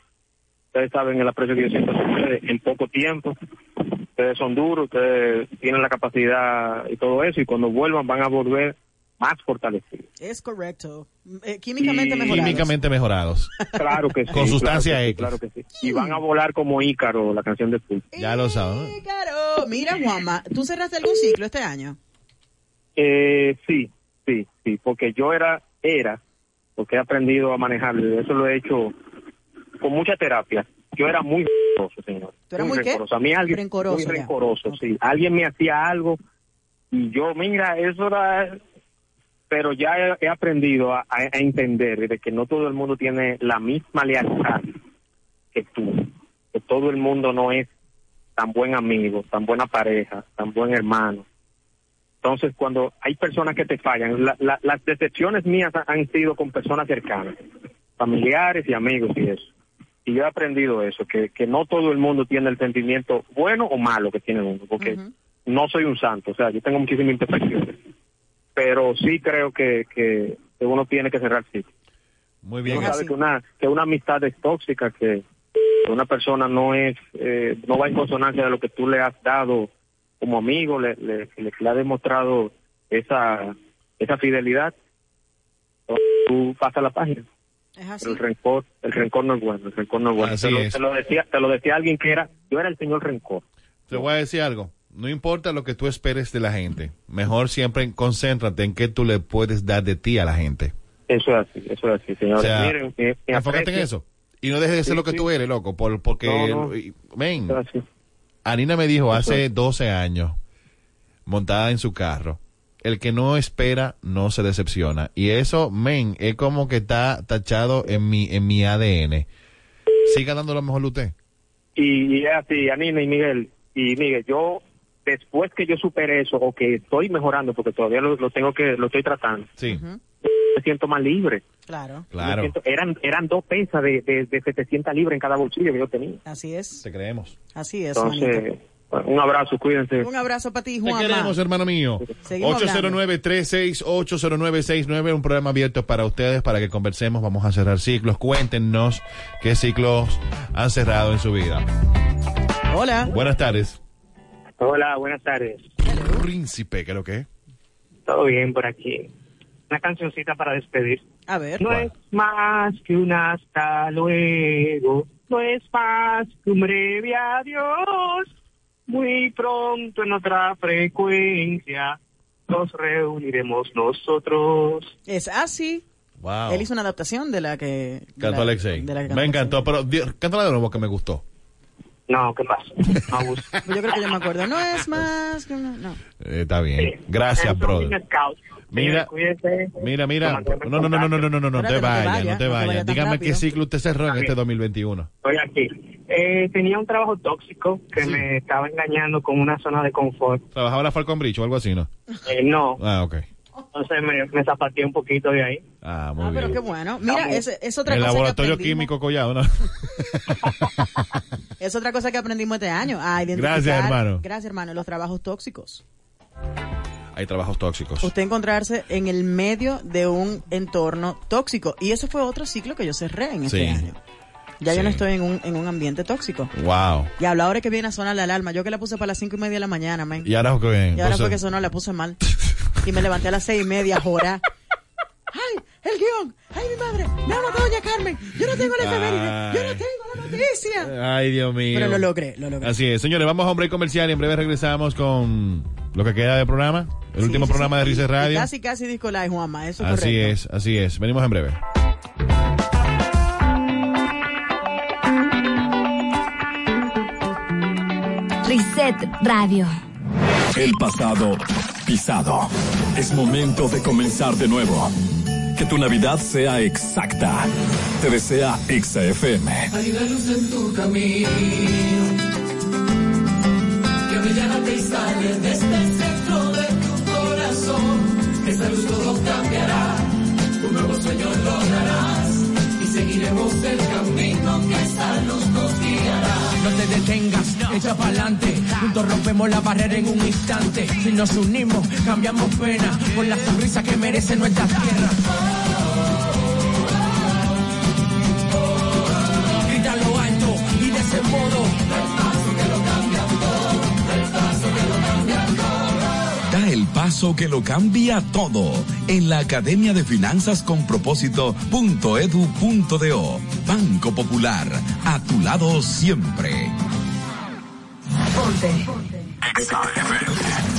Ustedes saben el aprecio que yo siento ustedes en poco tiempo. Ustedes son duros, ustedes tienen la capacidad y todo eso, y cuando vuelvan van a volver más fortalecidos. Es correcto. Eh, químicamente Y- mejorados. Químicamente mejorados. Claro que sí. Con sustancia claro que sí, X. Claro que sí. Y van a volar como Ícaro, la canción de Pulp. Ya lo saben. Ícaro. Mira, Juanma, ¿tú cerraste algún ciclo este año? Eh, sí, sí, sí, porque yo era, era, porque he aprendido a manejarlo, eso lo he hecho con mucha terapia. Yo era muy rencoroso, señor. ¿Tú eras muy qué? rencoroso. A mí alguien, Rencoroso, muy rencoroso, sí. Alguien me hacía algo y yo, mira, eso era... Pero ya he, aprendido a, entender de que no todo el mundo tiene la misma lealtad que tú. Que todo el mundo no es tan buen amigo, tan buena pareja, tan buen hermano. Entonces, cuando hay personas que te fallan, la- la- las decepciones mías ha- han sido con personas cercanas, familiares y amigos y eso. Y yo he aprendido eso, que, que no todo el mundo tiene el sentimiento bueno o malo que tiene uno, porque no soy un santo, o sea, yo tengo muchísimas imperfecciones. Pero sí creo que, que, que uno tiene que cerrar ciclos. Muy bien. sabe que una, que una amistad es tóxica, que una persona no es, eh, no va en consonancia de lo que tú le has dado como amigo, le, le, le, le ha demostrado esa, esa fidelidad, tú pasas la página. Es así. Pero el rencor, el rencor no es bueno, el rencor no es bueno. Así Te lo, es. te lo decía, te lo decía alguien que era, yo era el señor rencor. Te voy a decir algo. No importa lo que tú esperes de la gente. Mejor siempre concéntrate en qué tú le puedes dar de ti a la gente. Eso es así, eso es así, señor. O sea, Miren, me- me Enfócate en eso. Y no dejes de ser Sí, lo que sí. tú eres, loco. Por, porque, No, no. ven. Anina me dijo hace 12 años, montada en su carro, el que no espera no se decepciona. Y eso, men, es como que está tachado en mi, en mi ADN. Siga dando lo mejor de usted. Y, y es así, Anina y Miguel, y Miguel, yo después que yo supere eso o que estoy mejorando porque todavía lo, lo tengo que lo estoy tratando, Sí, me siento más libre. Claro. Claro. siento- eran eran dos pesas de, de, de 700 libras en cada bolsillo que yo tenía. Así es. Te creemos. Así es. Entonces, un abrazo, cuídense. Un abrazo para ti, Te Juanma. queremos, hermano mío. Seguimos 809-3680969, un programa abierto para ustedes, para que conversemos. Vamos a cerrar ciclos. Cuéntenos qué ciclos han cerrado en su vida. Hola. Buenas tardes. Hola, buenas tardes. Príncipe, ¿qué es lo que? Todo bien por aquí. Una cancioncita para despedir. A ver. No es más que un hasta luego, no es más que un breve adiós. Muy pronto en otra frecuencia nos reuniremos nosotros. Es así. Wow. Él hizo una adaptación de la que... Cantó Alexei. de la que cantó Me encantó, pero cántala de nuevo que me gustó. No, ¿qué pasa? No abuso. Yo creo que yo me acuerdo. No es más. Que no, no. Está bien. Gracias, brother. Mira, mira, mira. No, no, no, no, no, no, no, no, te vayas, no te vayas. Dígame qué ciclo usted cerró en este 2021. Estoy aquí. Eh, tenía un trabajo tóxico que me estaba engañando con una zona de confort. ¿Trabajaba la Falcon Bridge o algo así, no? Eh, no. Ah, ok entonces me, me zapateé un poquito de ahí. Ah, muy Ah, pero bien. qué bueno. Mira, es, es otra El cosa laboratorio que aprendimos. químico Collado, ¿no? Es otra cosa que aprendimos este año. A identificar, Gracias, hermano. Gracias, hermano. Los trabajos tóxicos. Hay trabajos tóxicos. Usted encontrarse en el medio de un entorno tóxico. Y ese fue otro ciclo que yo cerré en este Sí. año. Ya yo Sí. no estoy en un, en un ambiente tóxico. Wow. Y a la hora que viene a sonar la alarma, yo que la puse para las cinco y media de la mañana, man. Y ahora, ¿qué? Y ahora fue que sonó, la puse mal. Y me levanté a las seis y media a jorar. ¡Ay, el guion! ¡Ay, mi madre! ¡Me ha matado doña Carmen! ¡Yo no tengo la efeméride! ¡Yo no tengo la noticia! Ay, Dios mío. Pero lo logré, lo logré. Así es. Señores, vamos a un break comercial y en breve regresamos con lo que queda del programa. El Sí, último sí, programa sí. de Rice Y Radio. Casi, casi disco live, Juanma. Eso es Así correcto. es, así es. Venimos en breve. Reset Radio. El pasado pisado. Es momento de comenzar de nuevo. Que tu Navidad sea exacta. Te desea XFM. Hay una luz en tu camino que brillará te sale desde el centro de tu corazón. Esa luz todo cambiará, un nuevo sueño lograrás y seguiremos el detengas, echa pa'lante. Juntos rompemos la barrera en un instante. Si nos unimos, cambiamos pena por la sonrisa que merece nuestra tierra. Grita lo alto y de ese modo. Da el paso que lo cambia todo en la Academia de Finanzas con Propósito.edu.do. Banco Popular, a tu lado siempre. Ponte.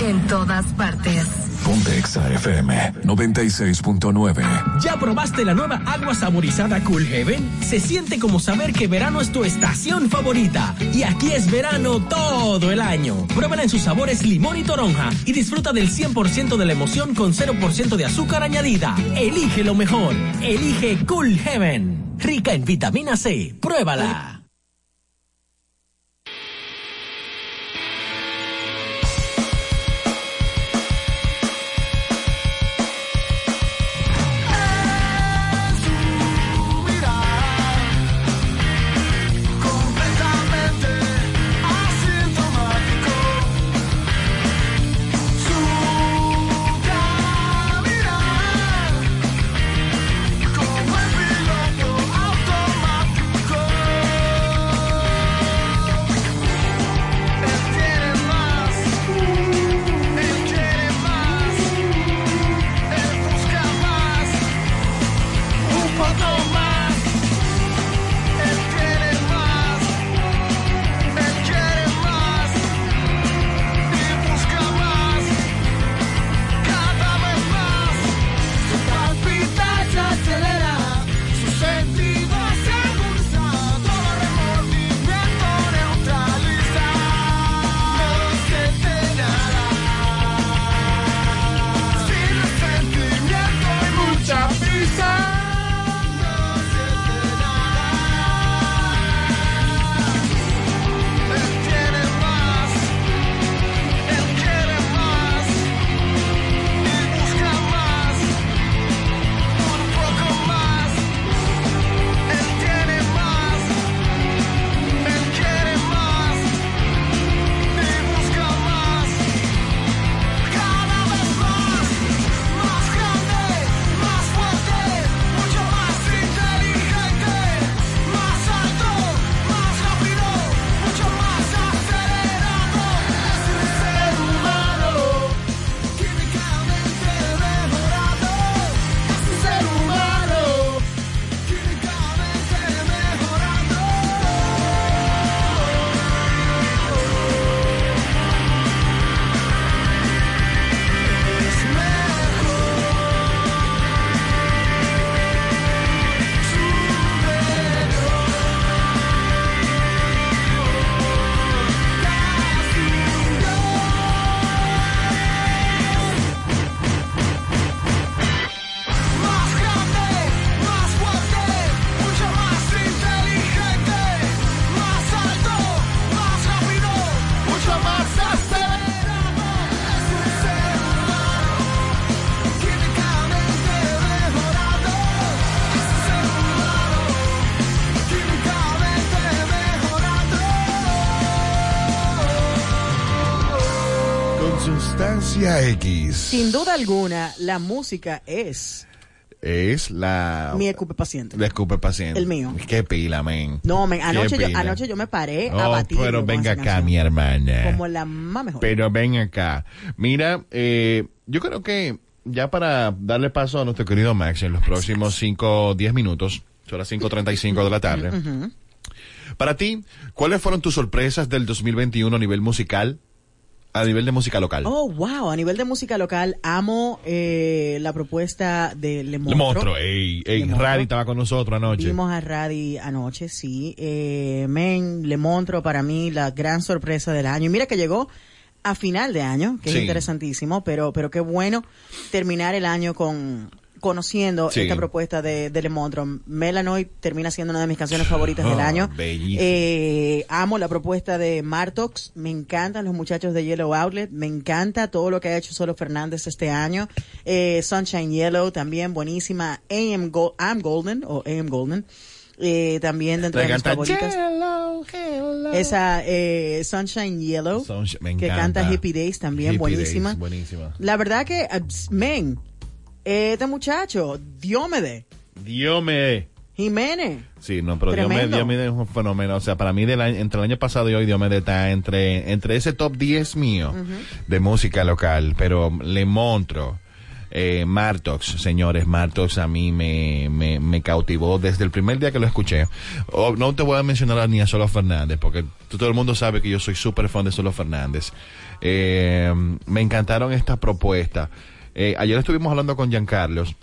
En todas partes. Ponte XFM 96.9. ¿Ya probaste la nueva agua saborizada Cool Heaven? Se siente como saber que verano es tu estación favorita. Y aquí es verano todo el año. Pruébala en sus sabores limón y toronja y disfruta del 100% de la emoción con 0% de azúcar añadida. Elige lo mejor. Elige Cool Heaven. Rica en vitamina C. Pruébala. X Sin duda alguna, la música es es la... mi escupe paciente. La escupe paciente. El mío. Qué pila, men. No, men, anoche yo, anoche yo me paré a Oh, batir. pero venga acá, canción. mi hermana. Como la más mejor. Pero ven acá. Mira, eh, yo creo que ya para darle paso a nuestro querido Max en los próximos 5 o 10 minutos, son las 5.35 de la tarde. Para ti, ¿cuáles fueron tus sorpresas del 2021 a nivel musical? A nivel de música local. Oh, wow. A nivel de música local, amo eh, la propuesta de Le Monstro. monstruo, ey, ey, Le Monstro. Radi estaba con nosotros anoche. Vimos a Radi anoche, sí. Eh, men, Le Montro para mí la gran sorpresa del año. Y mira que llegó a final de año, que Sí. es interesantísimo, pero, pero qué bueno terminar el año con conociendo Sí. esta propuesta de, de Le Montro. Melanoid termina siendo una de mis canciones favoritas del año. Eh, amo la propuesta de Martox, me encantan los muchachos de Yellow Outlet, me encanta todo lo que ha hecho Solo Fernández este año. Eh, Sunshine Yellow también buenísima. AM Go- I'm Golden o AM Golden. Eh, también dentro Le de mis favoritas. Hello. Esa eh, Sunshine Yellow Sunshine- que canta Hippie Days también Hippie buenísima. Days, buenísima. La verdad que, uh, men, este muchacho, Diómede, Diome. Jiménez, Sí, no, pero Diomedes, Tremendo. Diomedes es un fenómeno. O sea, para mí, del año- entre el año pasado y hoy, Diomedes está entre, entre ese top 10 mío de música local. Pero Le Montro, eh, Martox, señores, Martox a mí me, me, me cautivó desde el primer día que lo escuché. Oh, no te voy a mencionar ni a Solo Fernández, porque todo el mundo sabe que yo soy súper fan de Solo Fernández. Eh, me encantaron estas propuestas. Eh, ayer estuvimos hablando con Giancarlos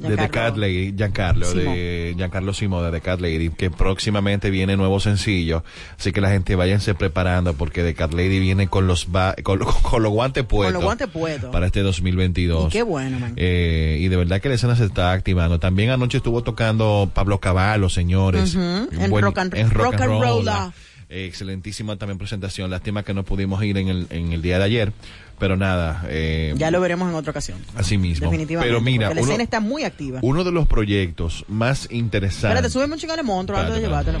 de The Giancarlo. Cat Lady, Giancarlo, Simo. de Giancarlo Simo de The Cat Lady, que próximamente viene nuevo sencillo, así que la gente váyanse preparando porque The Cat Lady viene con los ba- con, con los guantes puestos. con los guantes puestos. Para este 2022. Y qué bueno, man. Eh, y de verdad que la escena se está activando. También anoche estuvo tocando Pablo Caballo, señores. En Rock and- en Rock and Rolla. Rolla. Eh, excelentísima también presentación. Lástima que no pudimos ir en el, en el día de ayer, pero nada. Eh, Ya lo veremos en otra ocasión. Así mismo. Definitivamente. Pero mira, la uno- escena está muy activa. uno de los proyectos más interesantes. Espérate, súbeme un chingón de monstruo antes de llevártelo.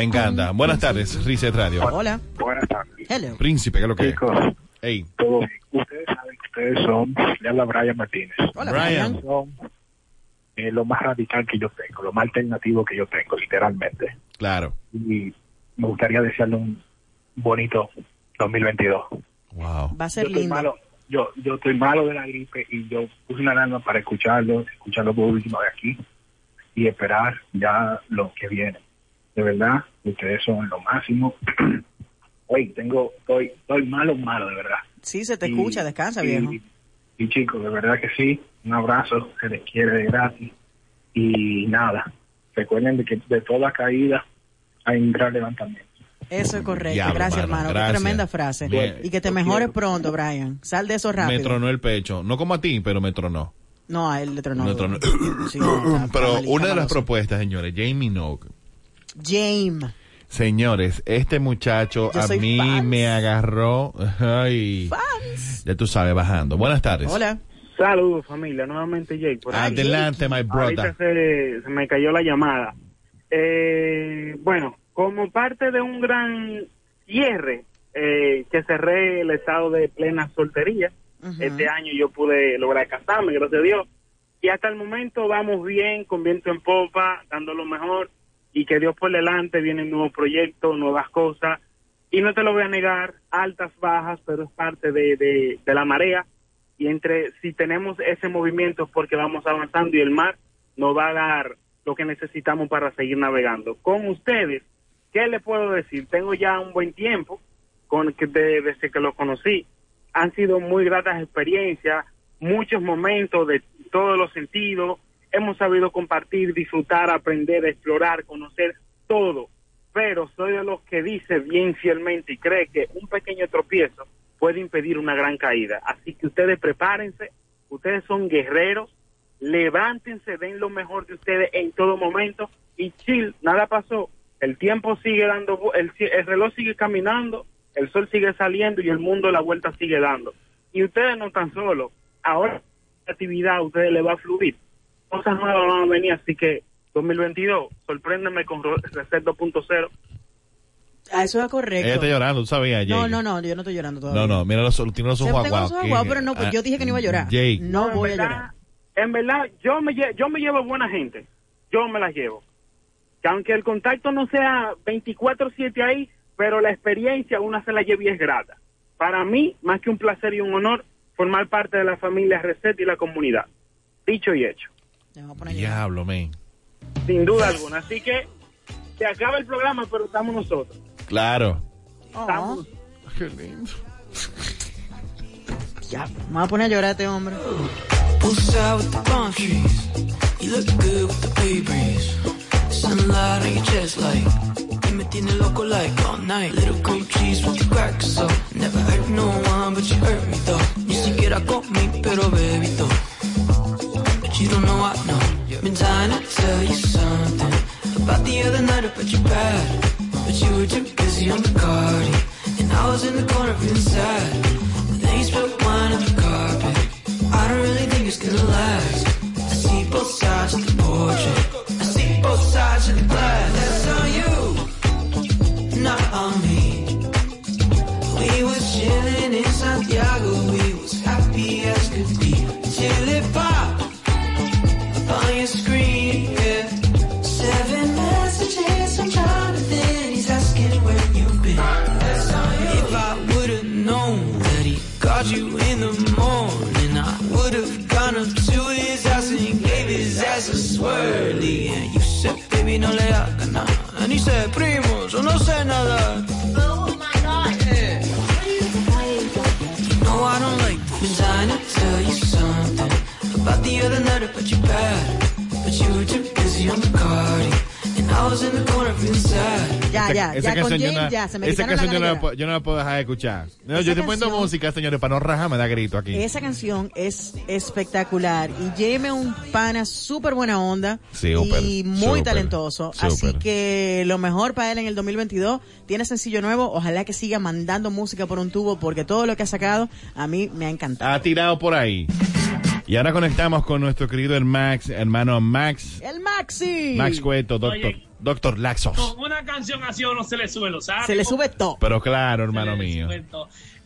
Me encanta. Buenas tardes, Reset Radio. Hola. Buenas tardes. Hello. Príncipe, ¿qué es lo que es? Chicos, Ey, todo bien. Ustedes saben que ustedes son, le habla Brian Martínez. Hola, Brian. Brian. Son eh, lo más radical que yo tengo, lo más alternativo que yo tengo, literalmente. claro. Y me gustaría desearle un bonito 2022. Wow. Va a ser yo estoy lindo. malo, yo, yo estoy malo de la gripe y yo puse una alarma para escucharlo, escucharlo por última vez aquí y esperar ya lo que viene. De verdad, ustedes son lo máximo. Oye, tengo, estoy, estoy malo, malo, de verdad. Sí, se te Y- escucha, descansa, y- viejo. Y chicos, de verdad que sí, un abrazo, se les quiere de gratis. Y nada, recuerden de que de toda caída hay un gran levantamiento. Eso es correcto. Diablo, gracias, hermano, hermano. Qué tremenda frase. Bien. Y que te mejores pronto, Brian. Sal de eso rápido. Me tronó el pecho. No como a ti, pero me tronó. No, a él le tronó. Me tronó. Sí, no, está- está pero una de las propuestas, señores, Jamie Nogue. James. Señores, este muchacho Yo a mí fans. me agarró. Ay, Fans. ya tú sabes, bajando. Buenas tardes. Hola. Saludos familia, nuevamente Jake. Por. Adelante, my Ahorita brother. se, se me cayó la llamada. Eh, bueno, como parte de un gran cierre eh, que cerré el estado de plena soltería, este año yo pude lograr casarme, gracias a Dios. Y hasta el momento vamos bien, con viento en popa, dando lo mejor. Y que Dios por delante vienen nuevos proyectos, nuevas cosas. Y no te lo voy a negar, altas, bajas, pero es parte de, de, la marea. Y entre, si tenemos ese movimiento porque vamos avanzando y el mar nos va a dar lo que necesitamos para seguir navegando. Con ustedes, ¿qué les puedo decir? Tengo ya un buen tiempo con de- desde que lo conocí. Han sido muy gratas experiencias, muchos momentos de todos los sentidos. Hemos sabido compartir, disfrutar, aprender, explorar, conocer todo. Pero soy de los que dice bien fielmente y cree que un pequeño tropiezo puede impedir una gran caída. Así que ustedes prepárense, ustedes son guerreros, levántense, den lo mejor de ustedes en todo momento y chill, nada pasó. El tiempo sigue dando, el, el reloj sigue caminando, el sol sigue saliendo y el mundo la vuelta sigue dando. Y ustedes no están solos. Ahora la actividad a ustedes le va a fluir. Cosas nuevas van a venir, así que 2022, sorpréndeme con Reset 2.0. Ah, eso es correcto. Ella está llorando, tú sabías, Jake. No, no, no, yo no estoy llorando todavía. No, no, mira, los, tiene los ojos tengo aguados. los ojos ¿qué? aguados, pero no, pues Ah, yo dije que no iba a llorar. Jake. No en voy a verdad- llorar. En verdad, yo me, lle- yo me llevo buena gente. Yo me la llevo. Que aunque el contacto no sea 24-7 ahí, pero la experiencia una se la lleva y es grata. Para mí, más que un placer y un honor, formar parte de la familia Reset y la comunidad. Dicho y hecho. Diablo, men. Sin duda alguna. Así que se acaba el programa, pero estamos nosotros. Claro. Estamos. Qué lindo. Ya, me voy a poner a llorar a este hombre. Poolside with the palm trees. You look good with the bay breeze. Sunlight on your chest like. Y me tiene loco like all night. Little goat cheese with the crack so. Never hurt no one, but you hurt me though. Ni siquiera con me, pero bebito. You don't know I know. Been dying to tell you something. About the other night up at your pad. But you were too busy on the party. And I was in the corner feeling sad. And then you spilled wine on the carpet. I don't really think it's gonna last. I see both sides of the portrait. I see both sides of the glass. That's on you, not on me. We were chilling in baby, no le haga nada. He said, primo, yo no sé nada. Oh my god. Yeah. You know I don't like this. Been trying to tell you something about the other night up at your pad. But you were too busy on the party. Ya, ya, Esa ya con James no- ya, se me esa canción yo no, la yo no la puedo dejar de escuchar. No, Esa yo estoy poniendo canción- música, señores, para no rajarme da grito aquí. Esa canción es espectacular y Jaime es un pana súper buena onda Súper, y muy súper, talentoso. súper. Así que lo mejor para él en el 2022 tiene sencillo nuevo. Ojalá que siga mandando música por un tubo porque todo lo que ha sacado a mí me ha encantado. Ha tirado por ahí. Y ahora conectamos con nuestro querido el Max, hermano Max, El Maxi. Max Cueto, doctor, Oye. Doctor Laxos. Con una canción así uno se le sube los ánimos. Se le sube todo. Pero claro, hermano mío.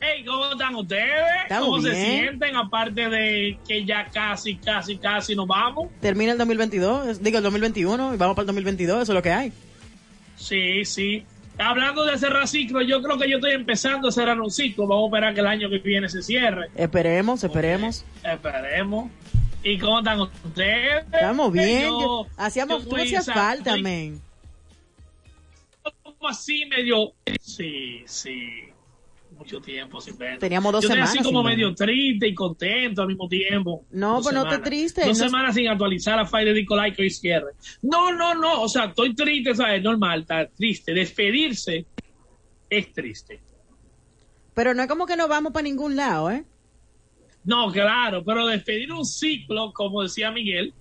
Hey, ¿cómo están ustedes? Estamos ¿Cómo se sienten? Aparte de que ya casi, casi, casi nos vamos. Termina el 2022, digo el 2021 y vamos para el 2022, eso es lo que hay. Sí, sí. Hablando de cerrar ciclo, yo creo que yo estoy empezando a cerrar un ciclo. Vamos a esperar que el año que viene se cierre. Esperemos, esperemos. Esperemos. ¿Y cómo están ustedes? Estamos bien. Yo- yo- hacíamos, yo tú hacías falta, men. así medio... Sí, sí. Mucho tiempo sin ver. Teníamos dos yo semanas así como ver. medio triste y contento al mismo tiempo. No, pues no te triste, Dos no- semanas sin actualizar a Fire de Nicolai que hoy cierre. No, no, no. O sea, estoy triste, ¿sabes? Normal, está triste. Despedirse es triste. Pero no es como que no vamos para ningún lado, ¿eh? No, claro, pero despedir un ciclo, como decía Miguel,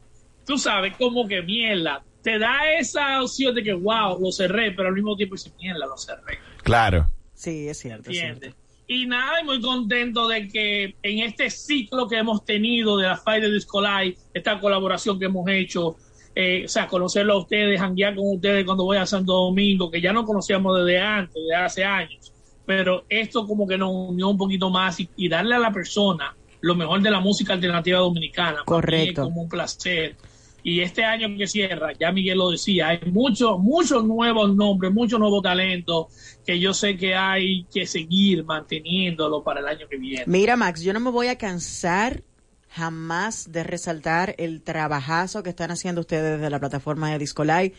tú sabes, como que mierda. Te da esa opción de que, wow, lo cerré, pero al mismo tiempo dice, mierda, lo cerré. Claro. Sí, es cierto. es cierto. Y nada, y muy contento de que en este ciclo que hemos tenido de la Fire Disco Live, esta colaboración que hemos hecho, eh, o sea, conocerlo a ustedes, janguear con ustedes cuando voy a Santo Domingo, que ya no conocíamos desde antes, desde hace años, pero esto como que nos unió un poquito más y, y darle a la persona lo mejor de la música alternativa dominicana. Correcto. Es como un placer. Y este año que cierra, ya Miguel lo decía, hay muchos, muchos nuevos nombres, muchos nuevos talentos que yo sé que hay que seguir manteniéndolo para el año que viene. Mira, Max, yo no me voy a cansar jamás de resaltar el trabajazo que están haciendo ustedes desde la plataforma de Discolay.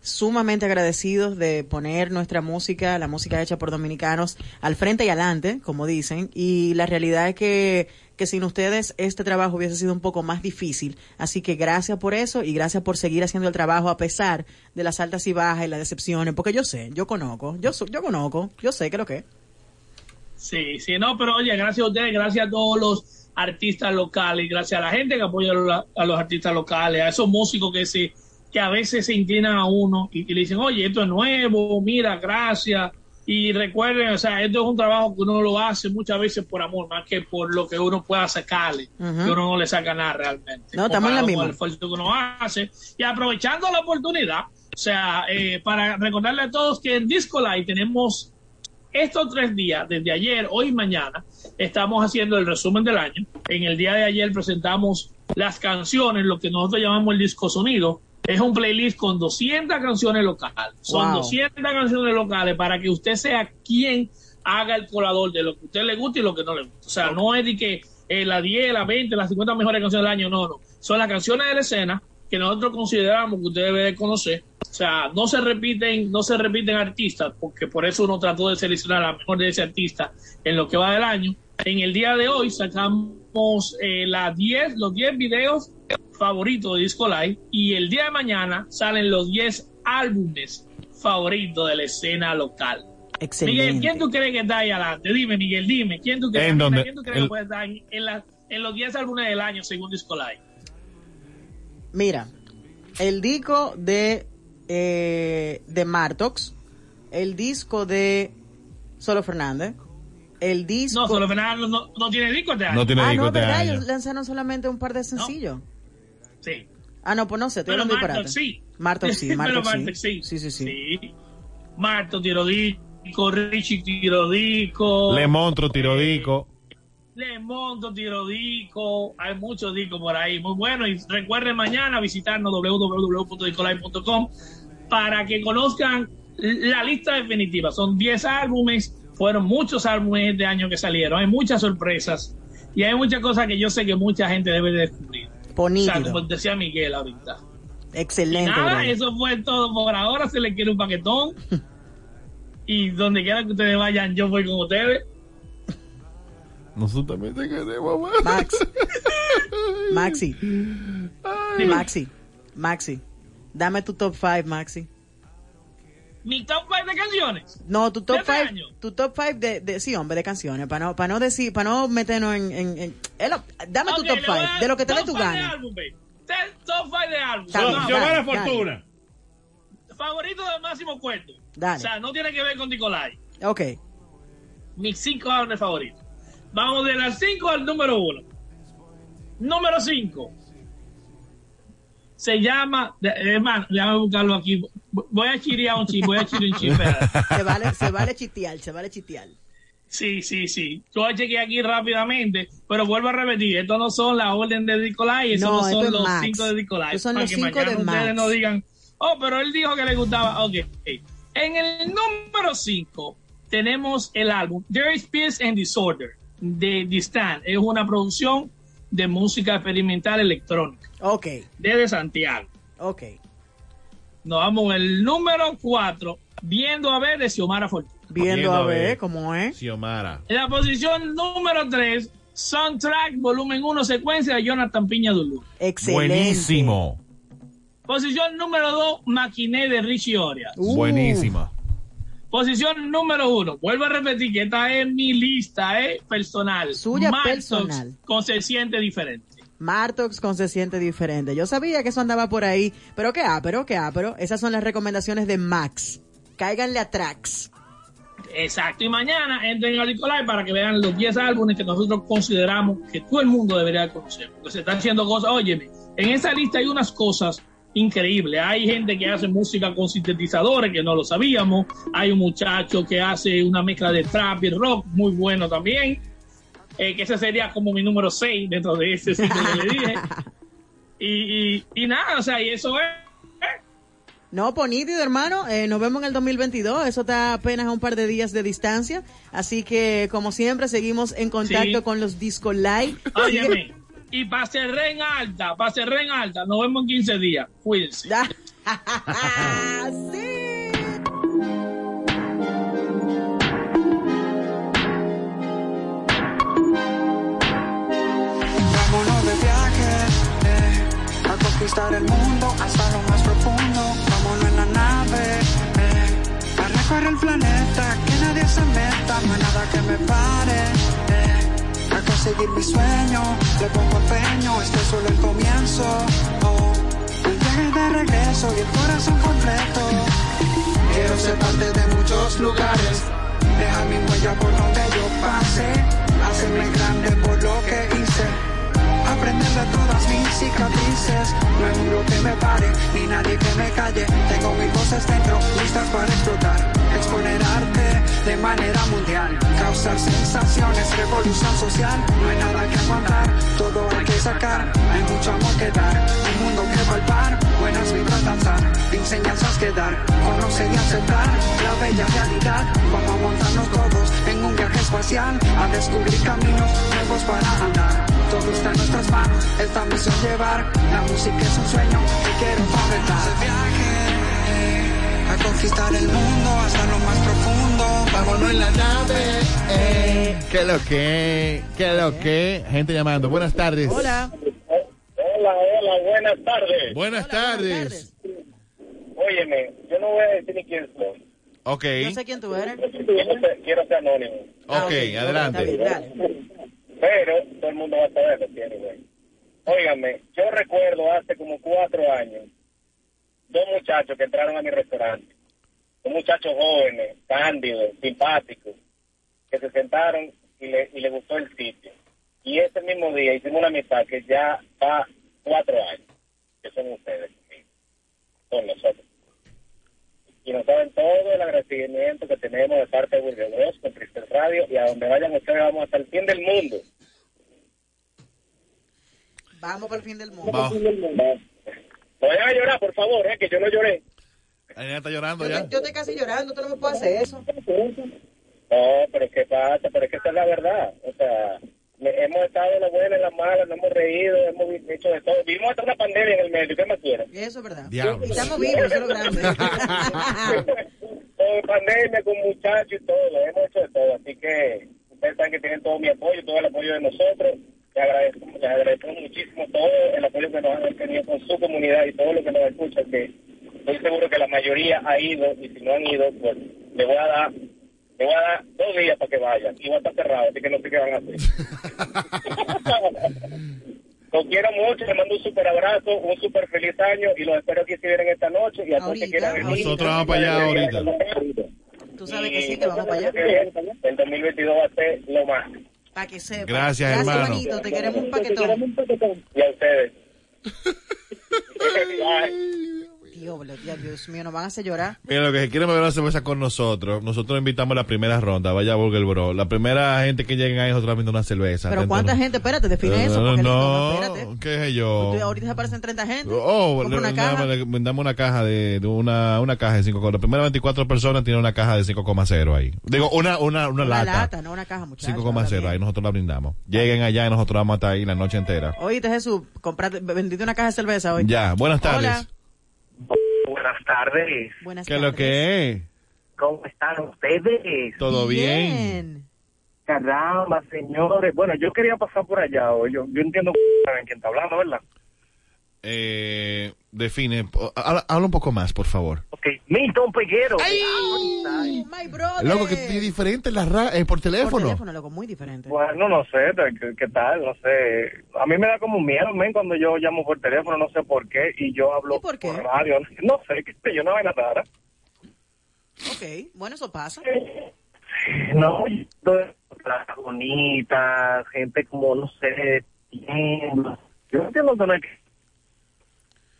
Sumamente agradecidos de poner nuestra música, la música hecha por dominicanos, al frente y adelante, como dicen. Y la realidad es que, que sin ustedes este trabajo hubiese sido un poco más difícil. Así que gracias por eso y gracias por seguir haciendo el trabajo a pesar de las altas y bajas y las decepciones. Porque yo sé, yo conozco, yo, yo conozco, yo sé que lo que. Sí, sí, no, pero oye, gracias a ustedes, gracias a todos los artistas locales, gracias a la gente que apoya a los artistas locales, a esos músicos que se que a veces se inclinan a uno y, y le dicen, oye, esto es nuevo, mira, gracias. Y recuerden, o sea, esto es un trabajo que uno lo hace muchas veces por amor, más que por lo que uno pueda sacarle, que uno no le saca nada realmente. No, estamos en la misma. el esfuerzo que uno hace. Y aprovechando la oportunidad, o sea, eh, para recordarle a todos que en Disco Live tenemos estos tres días, desde ayer, hoy y mañana, estamos haciendo el resumen del año. En el día de ayer presentamos las canciones, lo que nosotros llamamos el disco sonido. Es un playlist con 200 canciones locales. Son Wow. 200 canciones locales para que usted sea quien haga el colador de lo que a usted le gusta y lo que no le gusta. O sea, no es de que eh, las 10, las 20, las 50 mejores canciones del año, no, no. Son las canciones de la escena que nosotros consideramos que usted debe de conocer. O sea, no se repiten, no se repiten artistas, porque por eso uno trató de seleccionar la mejor de ese artista en lo que va del año. En el día de hoy sacamos eh, las 10, los 10 videos favoritos de Disco Live y el día de mañana salen los 10 álbumes favoritos de la escena local. Excelente. Miguel, ¿quién tú crees que está ahí adelante? Dime, Miguel, dime. ¿Quién tú crees, ¿En dónde? ¿quién tú crees El- que puede estar en, en la- en los 10 álbumes del año según Disco Live? Mira, el disco de, eh, de Martox, el disco de Solo Fernández, el disco... No, Solo no, no tiene disco este año. No tiene ah, disco no, este ¿verdad? año. Ellos lanzaron solamente un par de sencillos. Sí. Ah, no, pues no sé, estoy Marto disparate. sí. Martox sí, Marto sí. sí. Sí, sí. Marto Tirodico, Richie Tirodico. Le Montro, Tirodico. Le Monto Tirodico. Hay muchos discos por ahí. Muy bueno. Y recuerden mañana visitarnos www.discolive.com para que conozcan la lista definitiva. Son 10 álbumes. Fueron muchos álbumes este año que salieron. Hay muchas sorpresas. Y hay muchas cosas que yo sé que mucha gente debe de descubrir. O sea, Bonito. como decía Miguel ahorita. Excelente. Nada, brother. eso fue todo por ahora. Se le quiere un paquetón. y donde quiera que ustedes vayan, yo voy con ustedes. Nosotros también te queremos. Max. Maxi. Maxi. Maxi. Dame tu top 5, Maxi. Mi top 5 de canciones. No, tu top ¿De este 5, año? tu top 5 de, de, sí, hombre, de canciones, para no, para no decir, para no meternos en, en, en- lo- dame Ok, tu top le voy a 5, dar de lo que te dé top tu five de gana. Top 5 de álbum. Giovanna dale. Fortuna. Favorito de Máximo Cuerto. Dale. O sea, no tiene que ver con Nicolai. Ok, Mis 5 álbumes favoritos. Vamos de las 5 al número 1. Número 5. Se llama, hermano, déjame buscarlo aquí. Voy a chirear un chip, voy a chirear un chip. se vale, se vale chitear, se vale chitear. Sí, sí, sí. Yo chequeé aquí rápidamente, pero vuelvo a repetir, estos no son la orden de Nicolai, esos No, no, son es los Max. cinco de Nicolai. Son para los que cinco mañana de ustedes Max. no digan, oh, pero él dijo que le gustaba. Ok. En el número 5 tenemos el álbum There is Peace and Disorder de The Stand. Es una producción de música experimental electrónica Ok, desde Santiago. ok. Nos vamos el número 4, Viendo a ver de Xiomara Fortuna. Viendo, Viendo a ver ver. cómo es. Xiomara. En la posición número 3, Soundtrack Volumen 1, secuencia de Jonathan Piña Dulú. Excelente. Buenísimo. Posición número 2, Maquiné de Richie Orias. Uh, Buenísima. Posición número 1, vuelvo a repetir que esta es mi lista eh, personal. Suya Martox personal. Con se siente diferente. Martox con se siente diferente. Yo sabía que eso andaba por ahí, pero qué pero qué pero Esas son las recomendaciones de Max. Cáiganle a tracks. Exacto. Y mañana entren a Nicolai para que vean los 10 álbumes que nosotros consideramos que todo el mundo debería conocer. Porque se están haciendo cosas. Óyeme, en esa lista hay unas cosas increíbles. Hay gente que hace música con sintetizadores que no lo sabíamos. Hay un muchacho que hace una mezcla de trap y rock muy bueno también. Eh, que ese sería como mi número 6 dentro de ese sitio que le dije. Y, y, y nada, o sea, y eso es. No, pues nítido, hermano. Eh, nos vemos en el 2022. Eso está apenas a un par de días de distancia. Así que, como siempre, seguimos en contacto Sí. con los Disco Live. Óyeme. Y para cerrar en alta, para cerrar en alta, nos vemos en 15 días. Cuídense. sí. Conquistar el mundo hasta lo más profundo. Vámonos en la nave eh, a recorrer el planeta, que nadie se meta, no hay nada que me pare. eh, a conseguir mi sueño, le pongo empeño, este es solo el comienzo. Oh, el viaje de regreso y el corazón completo. Quiero ser parte de muchos lugares, dejar mi huella por donde yo pase, hacerme grande por lo que hice. Aprender de todas mis cicatrices, no hay muro que me pare, ni nadie que me calle. Tengo mis voces dentro, listas para explotar. Exponer arte de manera mundial, causar sensaciones, revolución social. No hay nada que aguantar, todo hay que sacar. Hay mucho amor que dar, un mundo que palpar, buenas vibras danzar, enseñanzas que dar. Conocer y aceptar la bella realidad. Vamos a montarnos todos en un viaje espacial, a descubrir caminos nuevos para andar. Todo está en nuestras manos, esta misión llevar. La música es un sueño que quiero fomentar. Ese viaje a conquistar el mundo hasta lo más profundo. Vámonos en la nave. Eh, ¿Qué lo que? ¿Qué lo que? Gente llamando. Buenas tardes. Hola. Hola, hola, buenas tardes. Buenas tardes. Óyeme, yo no voy a decir ni quién soy. Ok. No sé quién tú eres. Quiero ser, quiero ser anónimo. Ok, adelante. Pero todo el mundo va a saber lo que anyway. Óigame, yo recuerdo hace como cuatro años dos muchachos que entraron a mi restaurante. Dos muchachos jóvenes, cándidos, simpáticos, que se sentaron y le, y le gustó el sitio. Y ese mismo día hicimos una amistad que ya va cuatro años, que son ustedes con nosotros. Y nos saben todo el agradecimiento que tenemos de parte de Burger Bros, con Cristel Radio, y a donde vayan ustedes vamos hasta el fin del mundo. Vamos para el fin del mundo. Vamos. No vayan a llorar, por favor, eh, que yo no lloré. Ahí está llorando Yo, ya. yo estoy casi llorando, tú no me puedes hacer eso. No, pero ¿qué pasa? Pero es que esa es la verdad. O sea, hemos estado en la buena, en la mala, nos hemos reído, hemos hecho de todo. Vivimos hasta una pandemia en el medio, ¿qué más quieren? Eso es verdad. Diablo. Estamos vivos, eso es lo grande. con pandemia, con muchachos y todo, hemos hecho de todo. Así que ustedes saben que tienen todo mi apoyo, todo el apoyo de nosotros. Les agradezco, les agradecemos muchísimo todo el apoyo que nos han tenido con su comunidad y todo lo que nos escuchan, que estoy seguro que la mayoría ha ido y si no han ido, pues le voy a dar le voy a dar dos días para que vayan y va a estar cerrado, así que no sé qué van a hacer. Los quiero mucho, les mando un super abrazo, un super feliz año y los espero que si vienen esta noche y a todos que quieran venir. Nosotros vamos para allá ahorita. Tú sabes que sí, que vamos para allá. El 2022 va a ser lo más. Para que sepa. Gracias, Gracias, hermano. Te queremos un paquetón. Y a ustedes. Diablo, Dios mío, nos van a hacer llorar. Mira, lo que se quieren beber una cerveza con nosotros, nosotros invitamos a la primera ronda, vaya a Burger Bro. La primera gente que lleguen ahí, nosotros viendo una cerveza. Pero ¿cuánta gente? Espérate, define eso. Porque no, no, espérate. qué sé yo. Tú- Ahorita se aparecen 30 gente. Oh, le- una caja. le- una caja de, de una, una caja de 5, las primeras 24 personas tienen una caja de 5,0 ahí. Digo, una, una, una, Una lata. lata, no una caja, muchachos. 5,0 ahí nosotros la brindamos. Lleguen allá y nosotros vamos a estar ahí la noche entera. Oíste, Jesús, comprate, vendiste una caja de cerveza hoy. Ya, buenas tardes. Hola. Buenas tardes. Buenas ¿Qué es lo que es? ¿Cómo están ustedes? ¿Todo bien? Caramba, señores. Bueno, yo quería pasar por allá hoy. Yo, yo entiendo saben quién está hablando, ¿verdad? Eh, define, habla, habla un poco más, por favor. Ok, Milton Peguero. My brother. Loco, que es diferente la ra eh, por teléfono. Por teléfono, loco, muy diferente. Bueno, no sé, ¿qué, qué tal? No sé. A mí me da como miedo, men, cuando yo llamo por teléfono, no sé por qué, y yo hablo por qué? radio. No sé, qué sé yo, no vaina rara. Ok, bueno, eso pasa. No, yo- las bonitas, gente como, no sé. Yo entiendo que no hay que...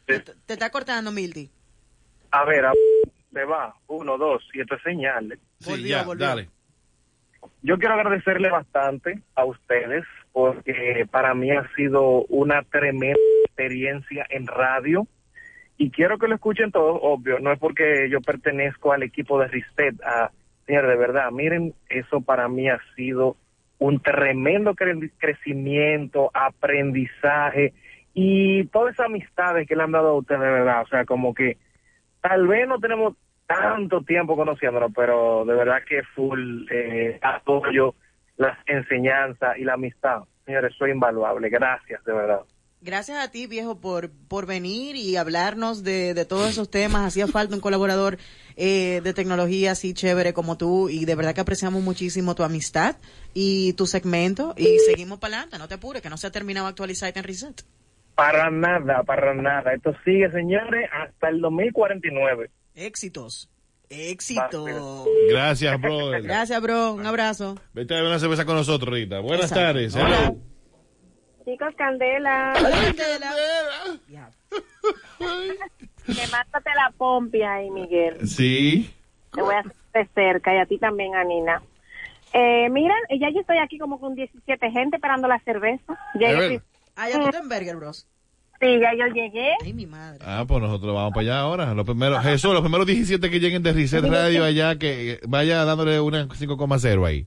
Te, te está cortando, Milty. A ver, a... se va, uno, dos, y esto es señal. Sí, Volvió, ya, volvió. dale. Yo quiero agradecerle bastante a ustedes porque para mí ha sido una tremenda experiencia en radio y quiero que lo escuchen todos, obvio, no es porque yo pertenezco al equipo de Ristet, a, señor, de verdad, miren, eso para mí ha sido un tremendo cre- crecimiento, aprendizaje y todas esas amistades que le han dado a ustedes, de verdad, o sea, como que tal vez no tenemos tanto tiempo conociéndonos, pero de verdad que full eh, apoyo, las enseñanzas y la amistad. Señores, soy invaluable. Gracias, de verdad. Gracias a ti, viejo, por, por venir y hablarnos de, de todos esos temas. Hacía falta un colaborador eh, de tecnología así chévere como tú y de verdad que apreciamos muchísimo tu amistad y tu segmento y seguimos para adelante. No te apures, que no se ha terminado actualizar en Reset. Para nada, para nada. Esto sigue, señores, hasta el 2049. Éxitos. Éxito. Gracias, brother. Gracias, bro. Un abrazo. Vete a beber una cerveza con nosotros ahorita. Buenas Exacto. tardes. Hola. Chicos, Candela. Que mátate la pompia ahí, Miguel. Sí. Te voy a hacer de cerca y a ti también, Anina. Eh, mira, ya yo estoy aquí como con 17 gente esperando la cerveza. Ya Ah, ya tú estás en Burger Bros. Sí, ya yo llegué. Ay, mi madre. Ah, pues nosotros vamos para allá ahora. Los primeros, Jesús, los primeros 17 que lleguen de Reset Radio allá, que vaya dándole una 5,0 ahí.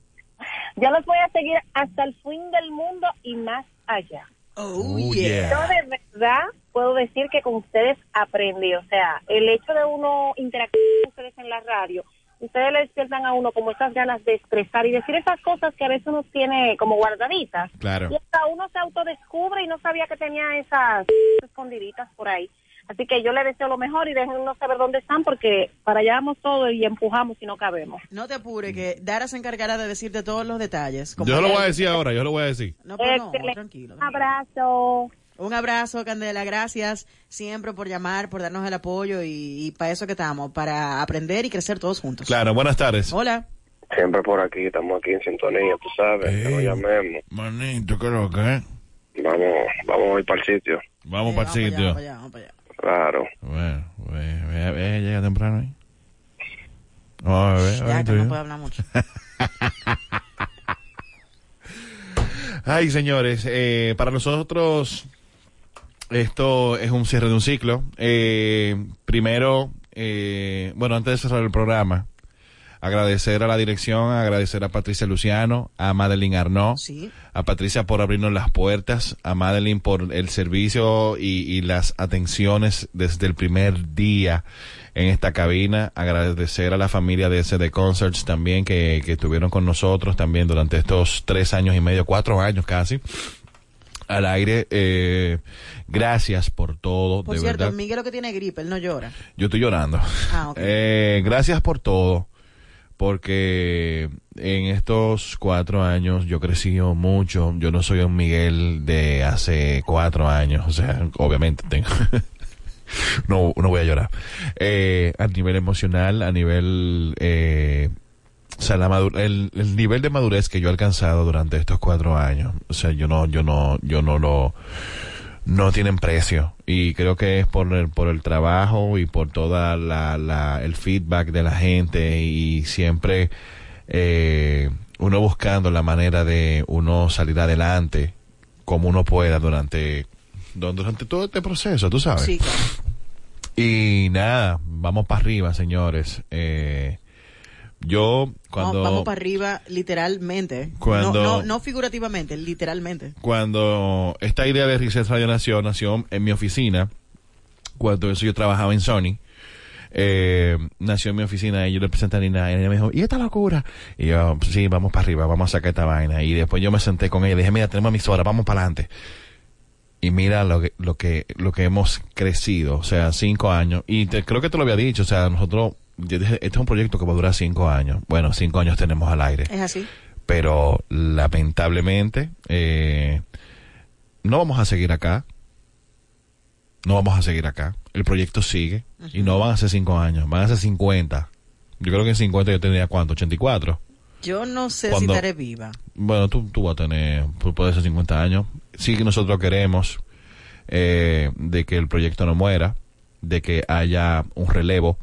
Yo los voy a seguir hasta el fin del mundo y más allá. Oh, Oh, yeah. Yo de verdad puedo decir que con ustedes aprendí. O sea, el hecho de uno interactuar con ustedes en la radio, ustedes le despiertan a uno como esas ganas de expresar y decir esas cosas que a veces uno tiene como guardaditas. Claro. Y hasta uno se autodescubre y no sabía que tenía esas escondiditas por ahí. Así que yo le deseo lo mejor y déjennos saber dónde están porque para allá vamos todo y empujamos y no cabemos. No te apures, que Dara se encargará de decirte todos los detalles. Como Yo lo voy a decir ahora, yo lo voy a decir. No, pero no, tranquilo. Un abrazo. Un abrazo, Candela. Gracias siempre por llamar, por darnos el apoyo y, para eso que estamos, para aprender y crecer todos juntos. Claro, buenas tardes. Hola. Siempre por aquí, estamos aquí en sintonía, tú sabes, que nos llamemos. Manito, ¿qué es lo que es? Vamos, vamos a ir para el sitio. Vamos para el sitio. Claro. Bueno, ve, ve, ve, llega temprano ahí. Vamos a ver, a ver, Ya, que no puedo hablar mucho. Ay, señores, eh, para nosotros esto es un cierre de un ciclo. Eh, primero, eh, bueno, antes de cerrar el programa, agradecer a la dirección, agradecer a Patricia Luciano, a Madeline Arnaud, a Patricia por abrirnos las puertas, a Madeline por el servicio y, y las atenciones desde el primer día en esta cabina, agradecer a la familia de SD Concerts también que, que estuvieron con nosotros también durante estos tres años y medio, cuatro años casi al aire. Eh, gracias por todo, Por de cierto, verdad. Miguel lo que tiene gripe, él no llora. Yo estoy llorando. Ah. Eh, gracias por todo, porque en estos cuatro años yo crecí mucho. Yo no soy un Miguel de hace cuatro años, o sea, obviamente tengo. no, no voy a llorar. Eh, a nivel emocional, a nivel, eh, o sea, la el, el nivel de madurez que yo he alcanzado durante estos cuatro años, o sea, yo no, yo no, yo no lo, no tienen precio y creo que es por el, por el trabajo y por toda la, la el feedback de la gente y siempre eh, uno buscando la manera de uno salir adelante como uno pueda durante durante todo este proceso, tú sabes. Sí. Y nada, vamos para arriba, señores. Eh, yo cuando Vamos, vamos para arriba, literalmente. Cuando- No, no, no figurativamente, literalmente. cuando esta idea de Reset Radio nació, nació en mi oficina, cuando eso yo trabajaba en Sony, eh, nació en mi oficina y yo le presenté a Nina y ella me dijo, ¿y esta locura? Y yo, sí, vamos para arriba, vamos a sacar esta vaina. Y después yo me senté con ella y dije, mira, tenemos emisora, vamos para adelante. Y mira lo que, lo que, lo que hemos crecido, o sea, cinco años. Y te- creo que te lo había dicho, o sea, nosotros, este es un proyecto que va a durar cinco años. Bueno, cinco años tenemos al aire Es así. pero lamentablemente eh, no vamos a seguir acá. No vamos a seguir acá. El proyecto sigue y no van a ser cinco años, van a ser 50. Yo creo que en 50 yo tendría cuánto, 84. Yo no sé Cuando- si estaré viva. Bueno, tú, tú vas a tener, tú puedes ser 50 años. Sí que nosotros queremos eh, de que el proyecto no muera, de que haya un relevo,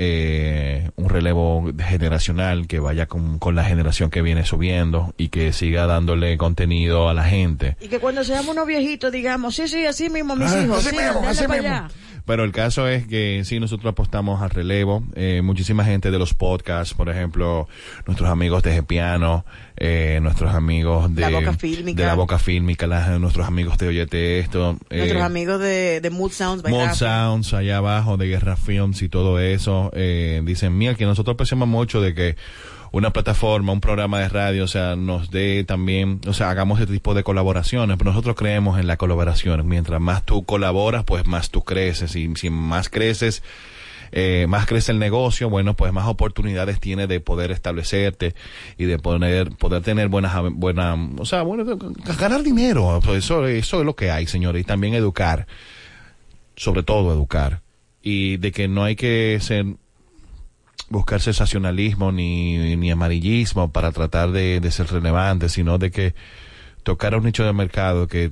eh, un relevo generacional que vaya con, con la generación que viene subiendo y que siga dándole contenido a la gente. Y que cuando seamos unos viejitos digamos, sí, sí, así mismo, mis Ah, hijos, así sí, mismo, así mismo. allá. Pero el caso es que sí, nosotros apostamos al relevo. Eh, muchísima gente de los podcasts, por ejemplo, nuestros amigos de Gepiano, eh, nuestros amigos de La Boca Fílmica. de la Boca Fílmica, la- nuestros amigos de Oyete Esto, eh, Nuestros amigos de, de Mood Sounds by Rafa. Sounds allá abajo de Guerra Films y todo eso, eh, dicen, mira, que nosotros apreciamos mucho de que una plataforma, un programa de radio, o sea, nos dé también, o sea, hagamos este tipo de colaboraciones, pero nosotros creemos en la colaboración. Mientras más tú colaboras, pues más tú creces y si más creces, eh, más crece el negocio, bueno, pues más oportunidades tiene de poder establecerte y de poder, poder tener buenas, buena, o sea, bueno, ganar dinero. Pues eso, eso es lo que hay, señores. Y también educar, sobre todo educar. Y de que no hay que ser, buscar sensacionalismo ni, ni amarillismo para tratar de, de ser relevante, sino de que tocar a un nicho de mercado que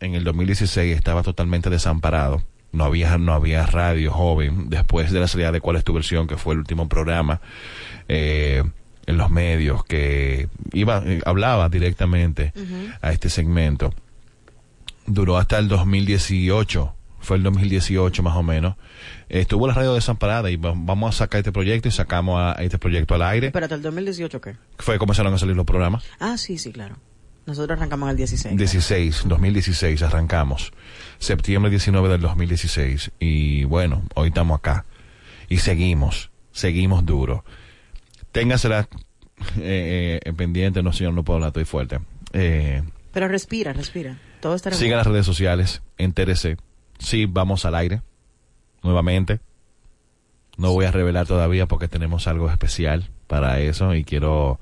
en el 2016 estaba totalmente desamparado. No había, no había radio joven después de la salida de Cuál es tu versión, que fue el último programa eh, en los medios que iba, eh, hablaba directamente a este segmento. Duró hasta el 2018, fue el 2018 más o menos. Estuvo la radio desamparada y va- vamos a sacar este proyecto y sacamos a este proyecto al aire. Espérate, ¿el 2018 qué? Fue comenzaron a salir los programas. Ah, sí, sí, claro. Nosotros arrancamos el 16. 16, 2016 arrancamos. Septiembre 19 del 2016. Y bueno, hoy estamos acá. Y seguimos, seguimos duro. Téngasela eh, eh, pendiente, no señor, no puedo hablar, estoy fuerte. Eh, Pero respira, respira. Todo estará siga bien. las redes sociales, entérese. Sí, vamos al aire, nuevamente. No voy a revelar todavía porque tenemos algo especial para eso y quiero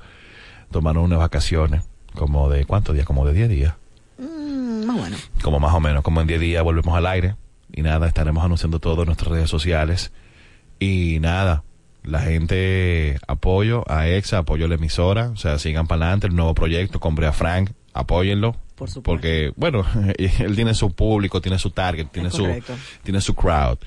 tomar unas vacaciones, como de, ¿cuántos días? Como de 10 días. Mm, más bueno. como más o menos, como en 10 días volvemos al aire y nada, estaremos anunciando todo en nuestras redes sociales y nada, la gente apoyo a EXA, apoyo a la emisora, o sea, sigan para adelante el nuevo proyecto, compré a Frank, apóyenlo. Por supuesto. Porque, bueno, él tiene su público, tiene su target, tiene su, correcto. tiene su crowd.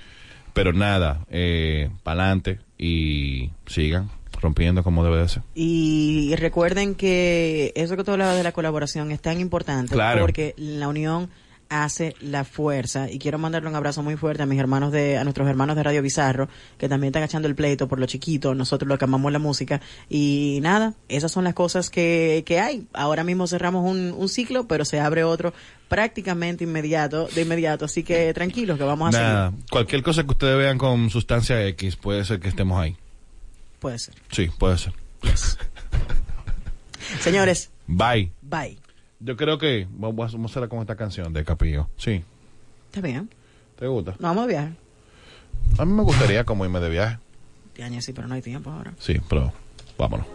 Pero nada, eh, para adelante y sigan rompiendo como debe de ser. Y, y recuerden que eso que tú hablabas de la colaboración es tan importante Claro. porque la unión hace la fuerza. Y quiero mandarle un abrazo muy fuerte a mis hermanos de a nuestros hermanos de Radio Bizarro que también están echando el pleito por lo chiquito nosotros lo que amamos la música. Y nada esas son las cosas que, que hay. Ahora mismo cerramos un, un ciclo pero se abre otro prácticamente inmediato de inmediato. Así que tranquilos que vamos a Nada, seguir. cualquier cosa que ustedes vean con sustancia X, puede ser que estemos ahí. puede ser. Sí, puede ser. señores. Bye. bye Yo creo que vamos a hacerla con esta canción de Capillo. Sí. está bien ¿Te gusta? nos vamos de viaje A mí me gustaría como irme de viaje. Este año sí pero no hay tiempo ahora Sí, pero vámonos.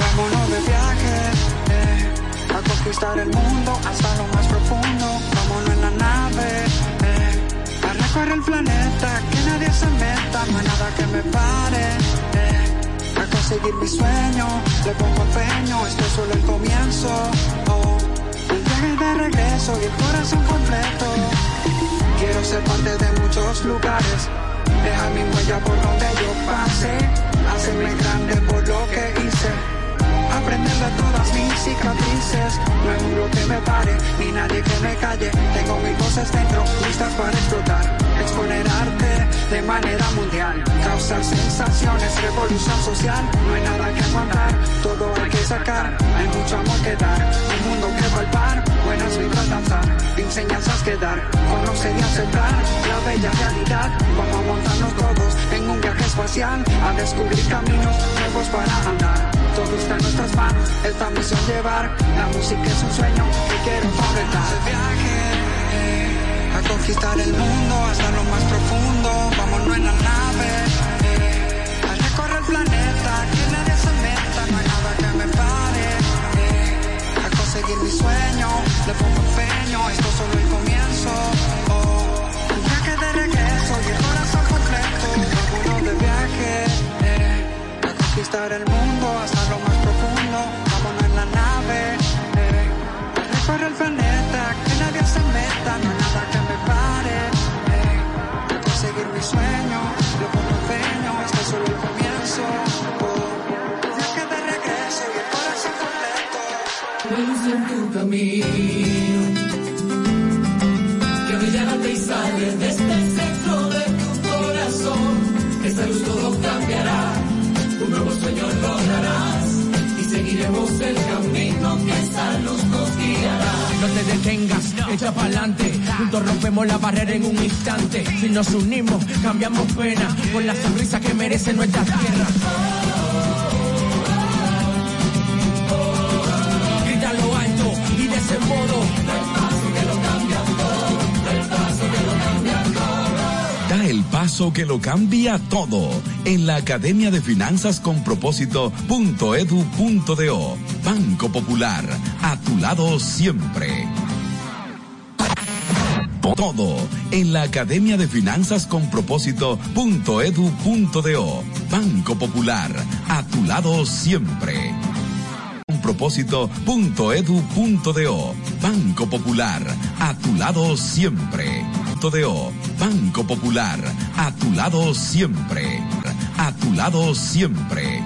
Vámonos de viaje, eh, a conquistar el mundo hasta lo más profundo. Vámonos en la nave, eh, a recorrer el planeta, se meta, no hay nada que me pare. eh, a conseguir mi sueño, le pongo empeño, esto es solo el comienzo. Oh, el viaje de regreso y el corazón completo. Quiero ser parte de muchos lugares, dejar mi huella por donde yo pase, hacerme grande por lo que hice. Aprender de todas mis cicatrices, no hay muro que me pare, ni nadie que me calle. Tengo mis voces dentro, listas para explotar, exponer arte de manera mundial, causar sensaciones, revolución social. No hay nada que aguantar, todo hay que sacar, hay mucho amor que dar, un mundo que palpar, buenas vibras danzar, enseñanzas que dar, conocer y aceptar la bella realidad. Vamos a montarnos todos en un viaje espacial, a descubrir caminos nuevos para andar. Todo está en nuestras manos, esta misión llevar. La música es un sueño que quiero concretar. Conquistar el mundo hasta lo más profundo. Vámonos en la nave, eh, a recorrer el planeta, que nadie se meta, no hay nada que me pare. eh, a conseguir mi sueño, le pongo empeño, esto es solo el comienzo. Oh, un viaje de regreso y el corazón completo. Vámonos de viaje, eh, a conquistar el mundo camino que brillante y sale desde el centro de tu corazón esa luz todo cambiará un nuevo sueño lograrás y seguiremos el camino que esa luz nos guiará No te detengas, echa pa'lante. Juntos rompemos la barrera en un instante. Si nos unimos, cambiamos pena por la sonrisa que merece nuestra tierra. Que lo cambia todo en la Academia de Finanzas con Propósito.edu.do. Banco Popular, a tu lado siempre. Todo en la Academia de Finanzas con Propósito.edu.do. Banco Popular, a tu lado siempre. Con Propósito.edu.do. Banco Popular, a tu lado siempre. Do. Banco Popular, a tu lado siempre. A tu lado siempre.